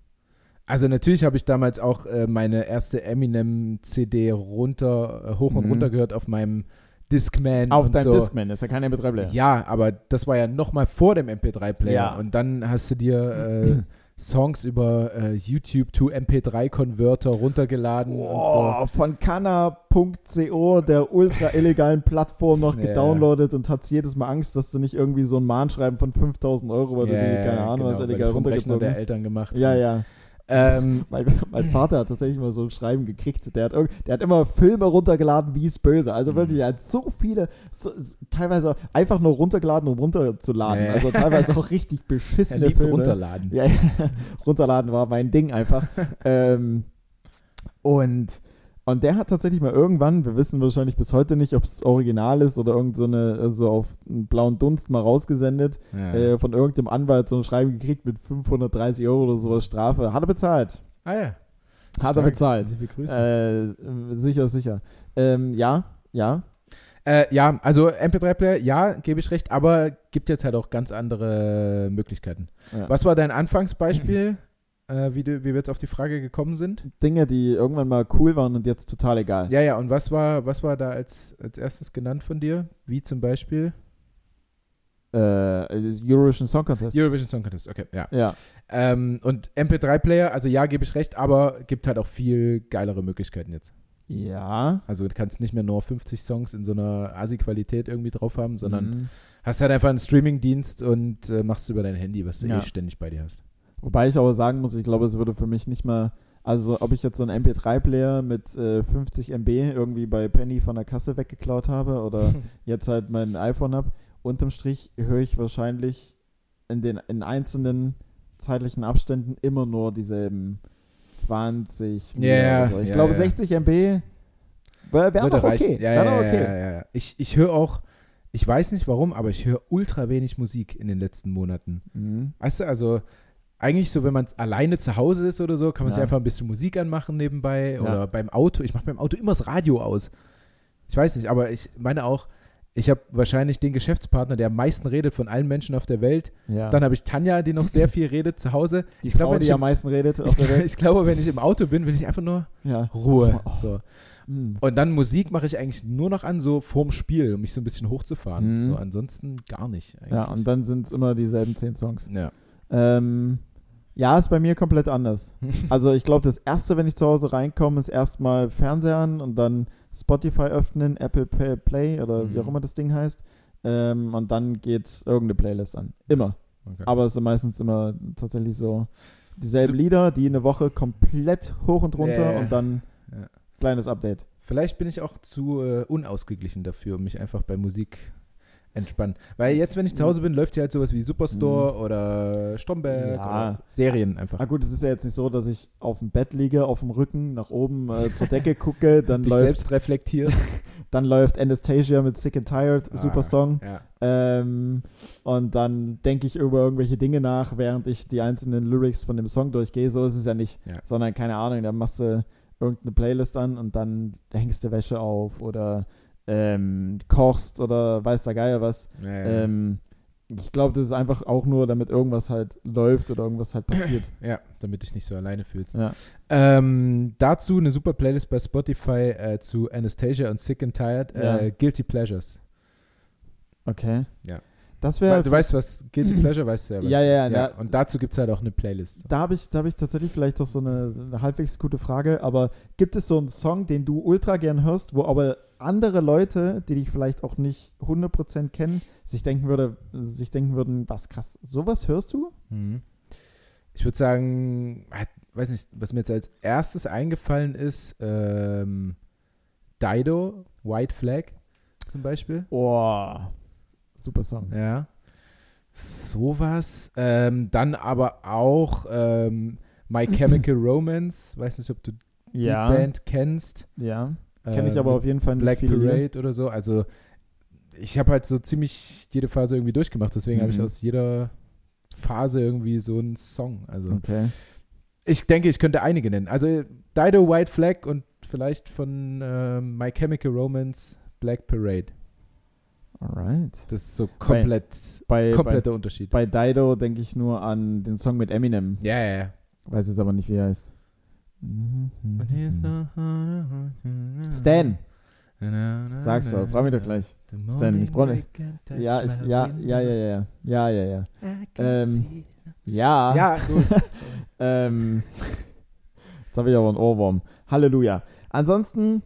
Also natürlich habe ich damals auch äh, meine erste Eminem-CD runter, äh, hoch und Mhm. runter gehört auf meinem Discman. Auf deinem so. Discman, ist ja kein MP3-Player. Ja, aber das war ja noch mal vor dem MP3-Player. Ja. Und dann hast du dir äh, Songs über äh, YouTube to MP3-Converter runtergeladen und so. Oh, von Canna.co, der ultra illegalen Plattform, noch Ja. gedownloadet und hat jedes Mal Angst, dass du nicht irgendwie so ein Mahnschreiben von 5000 Euro, weil du Ja, die, keine Ahnung, was genau, weil illegal ich vom Rechner runtergezogen der hast. Eltern gemacht. Ja, ja. Ähm, Mein, mein Vater hat tatsächlich mal so ein Schreiben gekriegt. Der hat, der hat immer Filme runtergeladen, wie es böse. Also Mhm. wirklich, er hat so viele, so, teilweise einfach nur runtergeladen, um runterzuladen. Ja. Also teilweise auch richtig er beschissene liebt Filme. runterladen. Ja, ja. runterladen war mein Ding einfach. ähm, und, und der hat tatsächlich mal irgendwann, wir wissen wahrscheinlich bis heute nicht, ob es original ist oder irgend so eine, so auf einen blauen Dunst mal rausgesendet, Ja. äh, von irgendeinem Anwalt so ein Schreiben gekriegt mit 530 Euro oder sowas Strafe. Hat er bezahlt. ah ja. Hat er Stark. bezahlt. Liebe Grüße. Äh, sicher, sicher. Ähm, ja, ja. Äh, ja, also MP3-Player, ja, gebe ich recht, aber gibt jetzt halt auch ganz andere Möglichkeiten. ja. Was war dein Anfangsbeispiel, äh, wie, du, wie wir jetzt auf die Frage gekommen sind? Dinge, die irgendwann mal cool waren und jetzt total egal. Ja, ja, und was war, was war da als, als erstes genannt von dir? Wie zum Beispiel? Äh, Eurovision Song Contest. Eurovision Song Contest, okay, ja. ja. Ähm, und MP3-Player, also ja, gebe ich recht, aber gibt halt auch viel geilere Möglichkeiten jetzt. Ja. Also du kannst nicht mehr nur 50 Songs in so einer Asi-Qualität irgendwie drauf haben, sondern Mhm. hast halt einfach einen Streaming-Dienst und äh, machst über dein Handy, was du Ja. eh ständig bei dir hast. Wobei ich aber sagen muss, ich glaube, es würde für mich nicht mal, also ob ich jetzt so einen MP3-Player mit äh, 50 MB irgendwie bei Penny von der Kasse weggeklaut habe oder jetzt halt mein iPhone habe, unterm Strich höre ich wahrscheinlich in den in einzelnen zeitlichen Abständen immer nur dieselben 20. Lieder Ja, oder so. Ich ja, glaube, ja. 60 MB wäre wär noch okay. Ja, Wär ja, okay. ja. Ich, ich höre auch, ich weiß nicht warum, aber ich höre ultra wenig Musik in den letzten Monaten. Mhm. Weißt du, also eigentlich so, wenn man alleine zu Hause ist oder so, kann man sich Ja. einfach ein bisschen Musik anmachen nebenbei Ja. oder beim Auto. Ich mache beim Auto immer das Radio aus. Ich weiß nicht, aber ich meine auch, ich habe wahrscheinlich den Geschäftspartner, der am meisten redet von allen Menschen auf der Welt. Ja. Dann habe ich Tanja, die noch sehr viel redet zu Hause. die ich glaub, Frau, wenn die am meisten redet Ich, glaub- ich glaube, wenn ich im Auto bin, will ich einfach nur Ja. Ruhe. Oh. So. Mhm. Und dann Musik mache ich eigentlich nur noch an, so vorm Spiel, um mich so ein bisschen hochzufahren. Mhm. So, ansonsten gar nicht. Eigentlich. Ja, und dann sind es immer dieselben 10 Songs. Ja. Ähm, ja, ist bei mir komplett anders. Also ich glaube, das erste, wenn ich zu Hause reinkomme, ist erstmal Fernseher an und dann Spotify öffnen, Apple Play oder wie Mhm. auch immer das Ding heißt. Ähm, und dann geht irgendeine Playlist an. Immer. Okay. Aber es sind meistens immer tatsächlich so dieselben Lieder, die eine Woche komplett hoch und runter ja. und dann Ja. kleines Update. Vielleicht bin ich auch zu äh, unausgeglichen dafür, mich einfach bei Musik entspannen. Weil jetzt, wenn ich zu Hause bin, läuft hier halt sowas wie Superstore oder Stromberg Ja. oder Serien einfach. Ah gut, es ist ja jetzt nicht so, dass ich auf dem Bett liege, auf dem Rücken, nach oben äh, zur Decke gucke, dann Dich läuft, selbst reflektierst. dann läuft Anastasia mit Sick and Tired, super Ah, Song. Ja. Ähm, und dann denke ich über irgendwelche Dinge nach, während ich die einzelnen Lyrics von dem Song durchgehe. So ist es ja nicht. Ja. Sondern, keine Ahnung, da machst du irgendeine Playlist an und dann hängst du Wäsche auf oder ähm, kochst oder weiß der Geier was. Ja, ja. Ähm, ich glaube, das ist einfach auch nur, damit irgendwas halt läuft oder irgendwas halt passiert. ja, damit dich nicht so alleine fühlst. Ja. Ähm, dazu eine super Playlist bei Spotify äh, zu Anastasia und Sick and Tired. Äh. Guilty Pleasures. Okay. Ja. Das wäre. du weißt, was Guilty Pleasure weißt du ja. Was Ja, ja, ja. Und dazu gibt es halt auch eine Playlist. Da habe ich, da hab ich tatsächlich vielleicht doch so eine, eine halbwegs gute Frage, aber gibt es so einen Song, den du ultra gern hörst, wo aber andere Leute, die dich vielleicht auch nicht 100% kennen, sich denken, würde, sich denken würden, was krass, sowas hörst du? Mhm. Ich würde sagen, halt, weiß nicht, was mir jetzt als erstes eingefallen ist, ähm, Dido, White Flag zum Beispiel. Oh, super Song. Ja. Sowas. Ähm, dann aber auch ähm, My Chemical Romance. Weiß nicht, ob du die Ja, Band kennst. ja. Kenne ich Ähm, aber auf jeden Fall nicht Black viele. Parade oder so. Also ich habe halt so ziemlich jede Phase irgendwie durchgemacht. Deswegen habe ich Mhm. aus jeder Phase irgendwie so einen Song. Also Okay. ich denke, ich könnte einige nennen. Also Dido, White Flag und vielleicht von ähm, My Chemical Romance, Black Parade. Alright. Das ist so komplett, bei, bei, kompletter bei, Unterschied. Bei Dido denke ich nur an den Song mit Eminem. Ja, ja, ja. Weiß jetzt aber nicht, wie er heißt. Stan. Sag's doch, frag mich doch gleich. Stan, ich brauche nicht. Ja, ja, ja, ja, ja, ja, ja, ja. Ähm, ja. Ja, gut. ähm, jetzt habe ich aber einen Ohrwurm. Halleluja. Ansonsten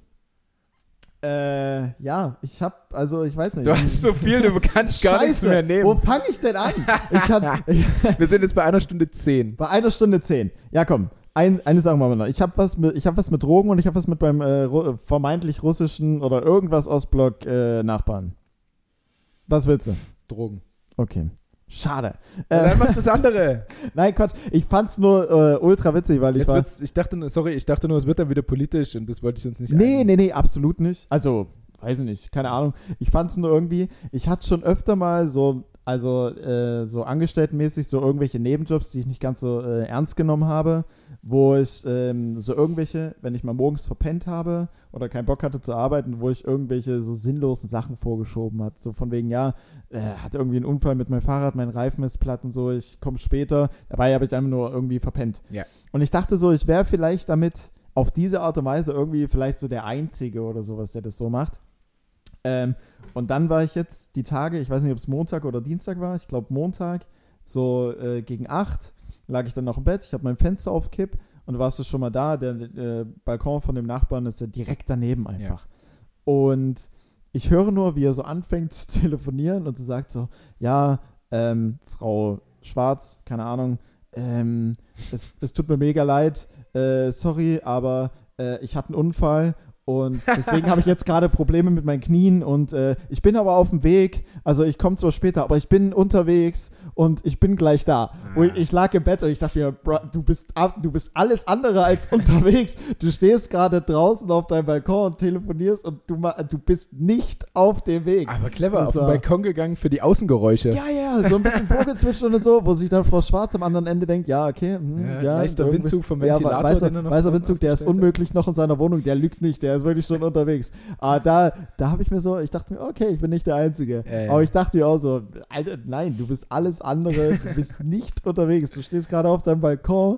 äh, ja, ich habe, also ich weiß nicht. Du hast so viel, du kannst gar nichts Scheiße, mehr nehmen. Wo fange ich denn an? Ich kann, Wir sind jetzt bei einer Stunde zehn. bei einer Stunde zehn. Ja, komm. Ein, eine Sache machen wir noch. Ich habe was, mit- ich hab was mit Drogen und ich habe was mit beim äh, vermeintlich russischen oder irgendwas Ostblock äh, Nachbarn. Was willst du? Drogen. Okay. Schade. Ja, dann mach das andere. nein, Quatsch. Ich fand's nur äh, ultra witzig, weil ich Jetzt war. wird's, ich dachte, nur- sorry, ich dachte nur, es wird dann wieder politisch und das wollte ich uns nicht Nee, ein- nee, nee, absolut nicht. Also, weiß ich nicht, keine Ahnung. Ich fand es nur irgendwie, ich hatte schon öfter mal so, also äh, so angestelltenmäßig so irgendwelche Nebenjobs, die ich nicht ganz so äh, ernst genommen habe, wo ich ähm, so irgendwelche, wenn ich mal morgens verpennt habe oder keinen Bock hatte zu arbeiten, wo ich irgendwelche so sinnlosen Sachen vorgeschoben hat. So von wegen, ja, äh, hat irgendwie einen Unfall mit meinem Fahrrad, mein Reifen ist platt und so, ich komme später. Dabei habe ich einfach nur irgendwie verpennt. Ja. Und ich dachte so, ich wäre vielleicht damit auf diese Art und Weise irgendwie vielleicht so der Einzige oder sowas, der das so macht. Ähm, und dann war ich jetzt die Tage, ich weiß nicht, ob es Montag oder Dienstag war, ich glaube Montag, so äh, gegen 8 lag ich dann noch im Bett, ich habe mein Fenster auf Kipp und warst du schon mal da, der äh, Balkon von dem Nachbarn ist ja direkt daneben einfach. Und ich höre nur, wie er so anfängt zu telefonieren und so sagt so, ja, ähm, Frau Schwarz, keine Ahnung, ähm, es, es tut mir mega leid, äh, sorry, aber äh, ich hatte einen Unfall und deswegen habe ich jetzt gerade Probleme mit meinen Knien und äh, ich bin aber auf dem Weg, also ich komme zwar später, aber ich bin unterwegs und ich bin gleich da. Und ich lag im Bett und ich dachte mir, Bro, du bist, du bist alles andere als unterwegs. Du stehst gerade draußen auf deinem Balkon und telefonierst und du, du bist nicht auf dem Weg. Aber clever, Das auf den Balkon gegangen für die Außengeräusche. Ja, ja, so ein bisschen Vogelzwitschern und so, wo sich dann Frau Schwarz am anderen Ende denkt, ja, okay, hm, Ja, ja, leichter Windzug vom ja, Ventilator. weißer, noch weißer draußen Windzug, der ist unmöglich noch in seiner Wohnung, der lügt nicht, der ist wirklich schon unterwegs. Aber da, da habe ich mir so, ich dachte mir, okay, ich bin nicht der Einzige. Ja, ja. Aber ich dachte mir auch so, Alter, nein, du bist alles andere, du bist nicht unterwegs. Du stehst gerade auf deinem Balkon,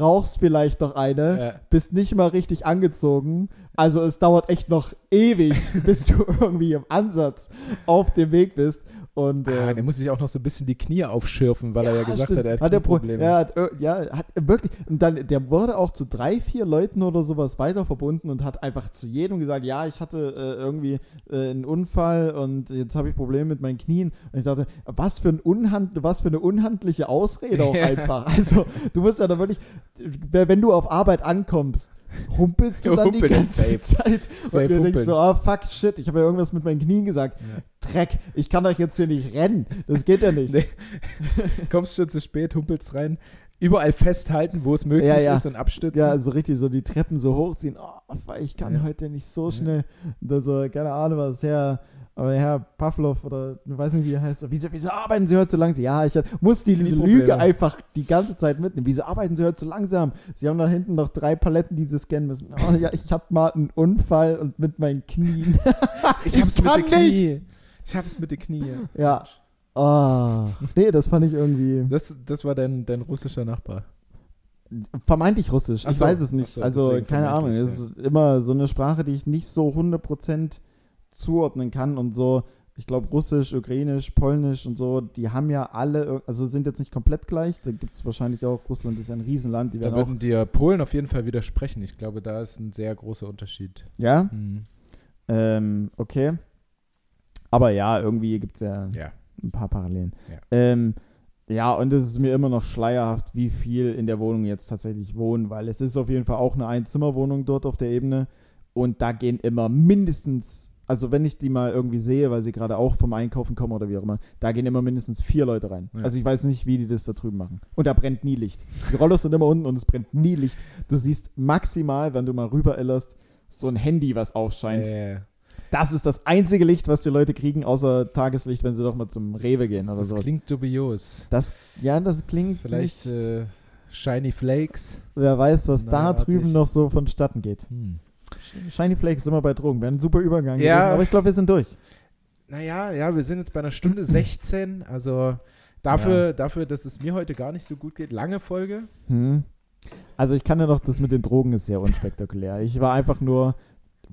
rauchst vielleicht noch eine, Ja. bist nicht mal richtig angezogen. Also es dauert echt noch ewig, bis du irgendwie im Ansatz auf dem Weg bist. Und Ah, ähm, der muss sich auch noch so ein bisschen die Knie aufschürfen, weil er ja gesagt stimmt. hat, er hat, er Pro- Probleme. Ja, hat, äh, ja, hat wirklich. Und dann, der wurde auch zu drei, vier Leuten oder sowas weiter verbunden und hat einfach zu jedem gesagt, ja, ich hatte äh, irgendwie äh, einen Unfall und jetzt habe ich Probleme mit meinen Knien. Und ich dachte, was für, ein Unhand, was für eine unhandliche Ausrede auch Ja. einfach. Also, du musst ja da wirklich, wenn du auf Arbeit ankommst, humpelst du Du dann die humpelst ganze safe. Zeit. Safe und du denkst so, ah, fuck, shit, ich habe ja irgendwas mit meinen Knien gesagt. Ja. Dreck, ich kann doch jetzt hier nicht rennen. Das geht ja nicht. Nee. Kommst schon zu spät, humpelst rein. überall festhalten, wo es möglich Ja, ja. ist und abstützen. Ja, so richtig so die Treppen so hochziehen. Oh, ich kann Ja. heute nicht so Ja. schnell. Und dann so, keine Ahnung, was Herr, aber Herr Pavlov oder ich weiß nicht, wie er heißt. so, Wieso, wieso arbeiten Sie heute so langsam? Ja, ich muss die, diese Probleme. Lüge einfach die ganze Zeit mitnehmen. Wieso arbeiten Sie heute so langsam? Sie haben da hinten noch drei Paletten, die Sie scannen müssen. Oh ja, ich habe mal einen Unfall und mit meinen Knien. ich hab's mit kann den Knie. Ich hab's mit den Knie. ja. Oh, nee, das fand ich irgendwie Das, das war dein, dein russischer Nachbar. vermeintlich russisch. Ich so, weiß es nicht. so, also, keine Ahnung. Es ist immer so eine Sprache, die ich nicht so 100% zuordnen kann und so. Ich glaube, Russisch, Ukrainisch, Polnisch und so, die haben ja alle, also sind jetzt nicht komplett gleich. Da gibt es wahrscheinlich auch, Russland ist ja ein Riesenland, die Da würden dir Polen auf jeden Fall widersprechen. Ich glaube, da ist ein sehr großer Unterschied. Ja, Hm. ähm, okay. Aber ja, irgendwie gibt es ja Ja. ein paar Parallelen. Ja. Ähm, ja, und es ist mir immer noch schleierhaft, wie viel in der Wohnung jetzt tatsächlich wohnen, weil es ist auf jeden Fall auch eine Einzimmerwohnung dort auf der Ebene und da gehen immer mindestens, also wenn ich die mal irgendwie sehe, weil sie gerade auch vom Einkaufen kommen oder wie auch immer, da gehen immer mindestens vier Leute rein. Ja. Also ich weiß nicht, wie die das da drüben machen. Und da brennt nie Licht. Die Rollos sind immer unten und es brennt nie Licht. Du siehst maximal, wenn du mal rüber illerst, so ein Handy, was aufscheint. Äh, Das ist das einzige Licht, was die Leute kriegen, außer Tageslicht, wenn sie doch mal zum Rewe gehen oder das sowas. klingt dubios. Das, ja, das klingt Vielleicht äh, Shiny Flakes. Wer weiß, was da neuartig. drüben noch so vonstatten geht. Hm. Shiny Flakes ist immer bei Drogen. Wäre ein super Übergang Ja. gewesen, aber ich glaube, wir sind durch. Naja, ja, wir sind jetzt bei einer Stunde 16. Also dafür, dafür, dass es mir heute gar nicht so gut geht. Lange Folge. Hm. Also ich kann ja noch, das mit den Drogen ist sehr unspektakulär. Ich war einfach nur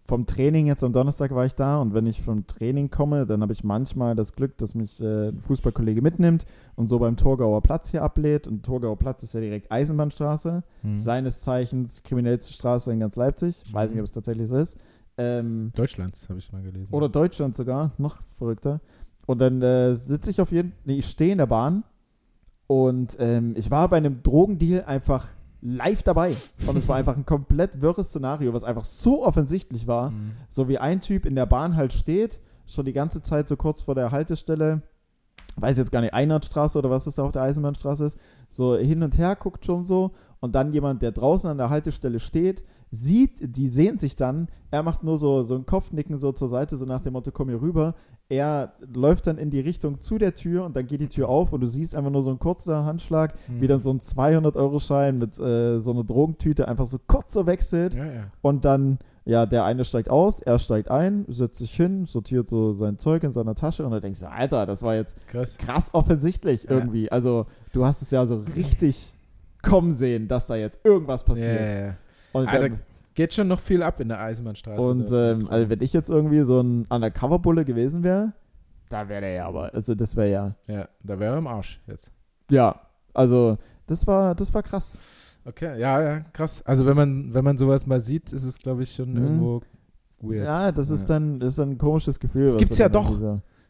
vom Training, jetzt am Donnerstag war ich da und wenn ich vom Training komme, dann habe ich manchmal das Glück, dass mich äh, ein Fußballkollege mitnimmt und so beim Torgauer Platz hier ablädt. Und Torgauer Platz ist ja direkt Eisenbahnstraße. Hm. seines Zeichens kriminellste Straße in ganz Leipzig. Weiß nicht, ob es tatsächlich so ist. Ähm, Deutschlands, habe ich mal gelesen. oder Deutschland sogar, noch verrückter. Und dann äh, sitze ich auf jeden nee, ich stehe in der Bahn und ähm, ich war bei einem Drogendeal einfach live dabei. Und es war einfach ein komplett wirres Szenario, was einfach so offensichtlich war. Hm. So wie ein Typ in der Bahn halt steht, schon die ganze Zeit so kurz vor der Haltestelle, weiß jetzt gar nicht, Einheitsstraße oder was es da auf der Eisenbahnstraße ist, so hin und her guckt schon so und dann jemand, der draußen an der Haltestelle steht, sieht, die sehen sich dann, er macht nur so, so ein Kopfnicken so zur Seite, so nach dem Motto, komm hier rüber, er läuft dann in die Richtung zu der Tür und dann geht die Tür auf und du siehst einfach nur so ein kurzer Handschlag, Hm. wie dann so ein 200-Euro-Schein mit äh, so einer Drogentüte einfach so kurz so wechselt Ja, ja. und dann, ja, der eine steigt aus, er steigt ein, setzt sich hin, sortiert so sein Zeug in seiner Tasche und dann denkst du, Alter, das war jetzt Krass. krass offensichtlich Ja. irgendwie. Also, du hast es ja so richtig kommen sehen, dass da jetzt irgendwas Ja, passiert. ja, ja. Und, Ah, da dann, geht schon noch viel ab in der Eisenbahnstraße. und ähm, also, wenn ich jetzt irgendwie so ein Undercover-Bulle gewesen wäre, da wäre der ja aber, also das wäre ja, ja, da wäre er im Arsch jetzt. ja, also das war, das war krass. Okay, ja, ja, krass. Also wenn man, wenn man sowas mal sieht, ist es, glaube ich, schon Mhm. irgendwo weird. Ja, das ist Ja. dann, das ist dann ein komisches Gefühl. Das gibt's du ja doch.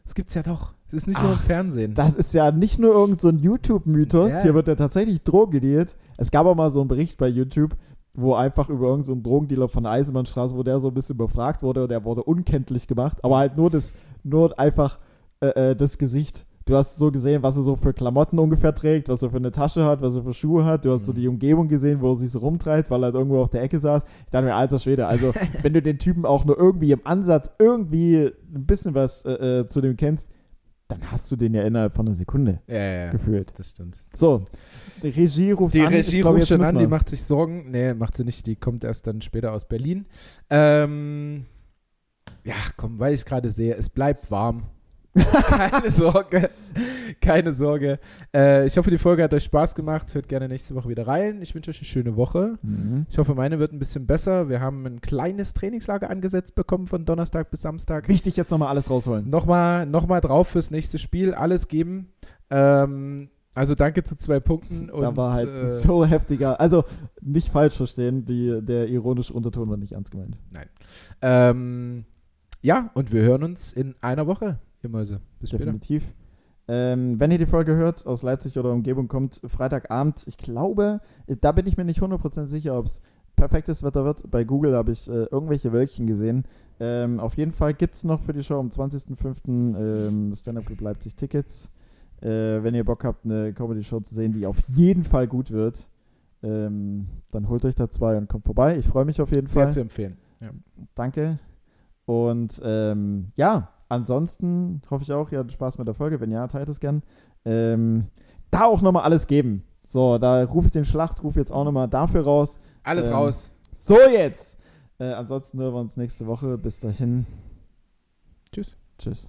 Das gibt's ja doch. Es ist nicht nur im Ach, Fernsehen. Das ist ja nicht nur irgend so ein YouTube-Mythos. Ja. Hier wird ja tatsächlich Drogen gedealt. Es gab auch mal so einen Bericht bei YouTube, wo einfach über irgendeinen so Drogendealer von der Eisenbahnstraße, wo der so ein bisschen befragt wurde und der wurde unkenntlich gemacht. Aber halt nur das, nur einfach äh, äh, das Gesicht. Du hast so gesehen, was er so für Klamotten ungefähr trägt, was er für eine Tasche hat, was er für Schuhe hat. Du hast so Mhm. die Umgebung gesehen, wo er sich so rumtreibt, weil er halt irgendwo auf der Ecke saß. Ich dachte mir, alter Schwede, also wenn du den Typen auch nur irgendwie im Ansatz irgendwie ein bisschen was äh, äh, zu dem kennst, dann hast du den ja innerhalb von einer Sekunde ja, ja, ja. gefühlt. Das stimmt. Das So, die Regie ruft Die an. Regie ich glaub, ruft schon an, die macht sich Sorgen. Nee, macht sie nicht. Die kommt erst dann später aus Berlin. Ähm, ja, komm, weil ich gerade sehe, es bleibt warm. Keine Sorge. Keine Sorge. Äh, ich hoffe, die Folge hat euch Spaß gemacht. Hört gerne nächste Woche wieder rein. Ich wünsche euch eine schöne Woche. Mhm. Ich hoffe, meine wird ein bisschen besser. Wir haben ein kleines Trainingslager angesetzt bekommen von Donnerstag bis Samstag. Wichtig, jetzt nochmal alles rausholen. Nochmal noch mal drauf fürs nächste Spiel. Alles geben. Ähm, also danke zu zwei Punkten. Und, da war halt äh, so heftiger. Also, nicht falsch verstehen, die, der ironische Unterton war nicht ernst gemeint. Ähm, ja, und wir hören uns in einer Woche, ihr Mäuse. Bis später. Definitiv. Ähm, wenn ihr die Folge hört, aus Leipzig oder Umgebung kommt, Freitagabend, ich glaube, da bin ich mir nicht 100% sicher, ob es perfektes Wetter wird. Bei Google habe ich äh, irgendwelche Wölkchen gesehen. Ähm, auf jeden Fall gibt es noch für die Show am 20.05. Ähm, Stand-Up Club Leipzig Tickets. Äh, wenn ihr Bock habt, eine Comedy-Show zu sehen, die auf jeden Fall gut wird, ähm, dann holt euch da zwei und kommt vorbei. Ich freue mich auf jeden Sehr Fall. zu empfehlen. Ja. Danke. Und ähm, ja, ansonsten hoffe ich auch, ihr hattet Spaß mit der Folge. Wenn ja, teilt es gern. Ähm, da auch nochmal alles geben. So, da rufe ich den Schlachtruf jetzt auch nochmal dafür raus. Alles Ähm, raus. So jetzt! Äh, ansonsten hören wir uns nächste Woche. Bis dahin. Tschüss. Tschüss.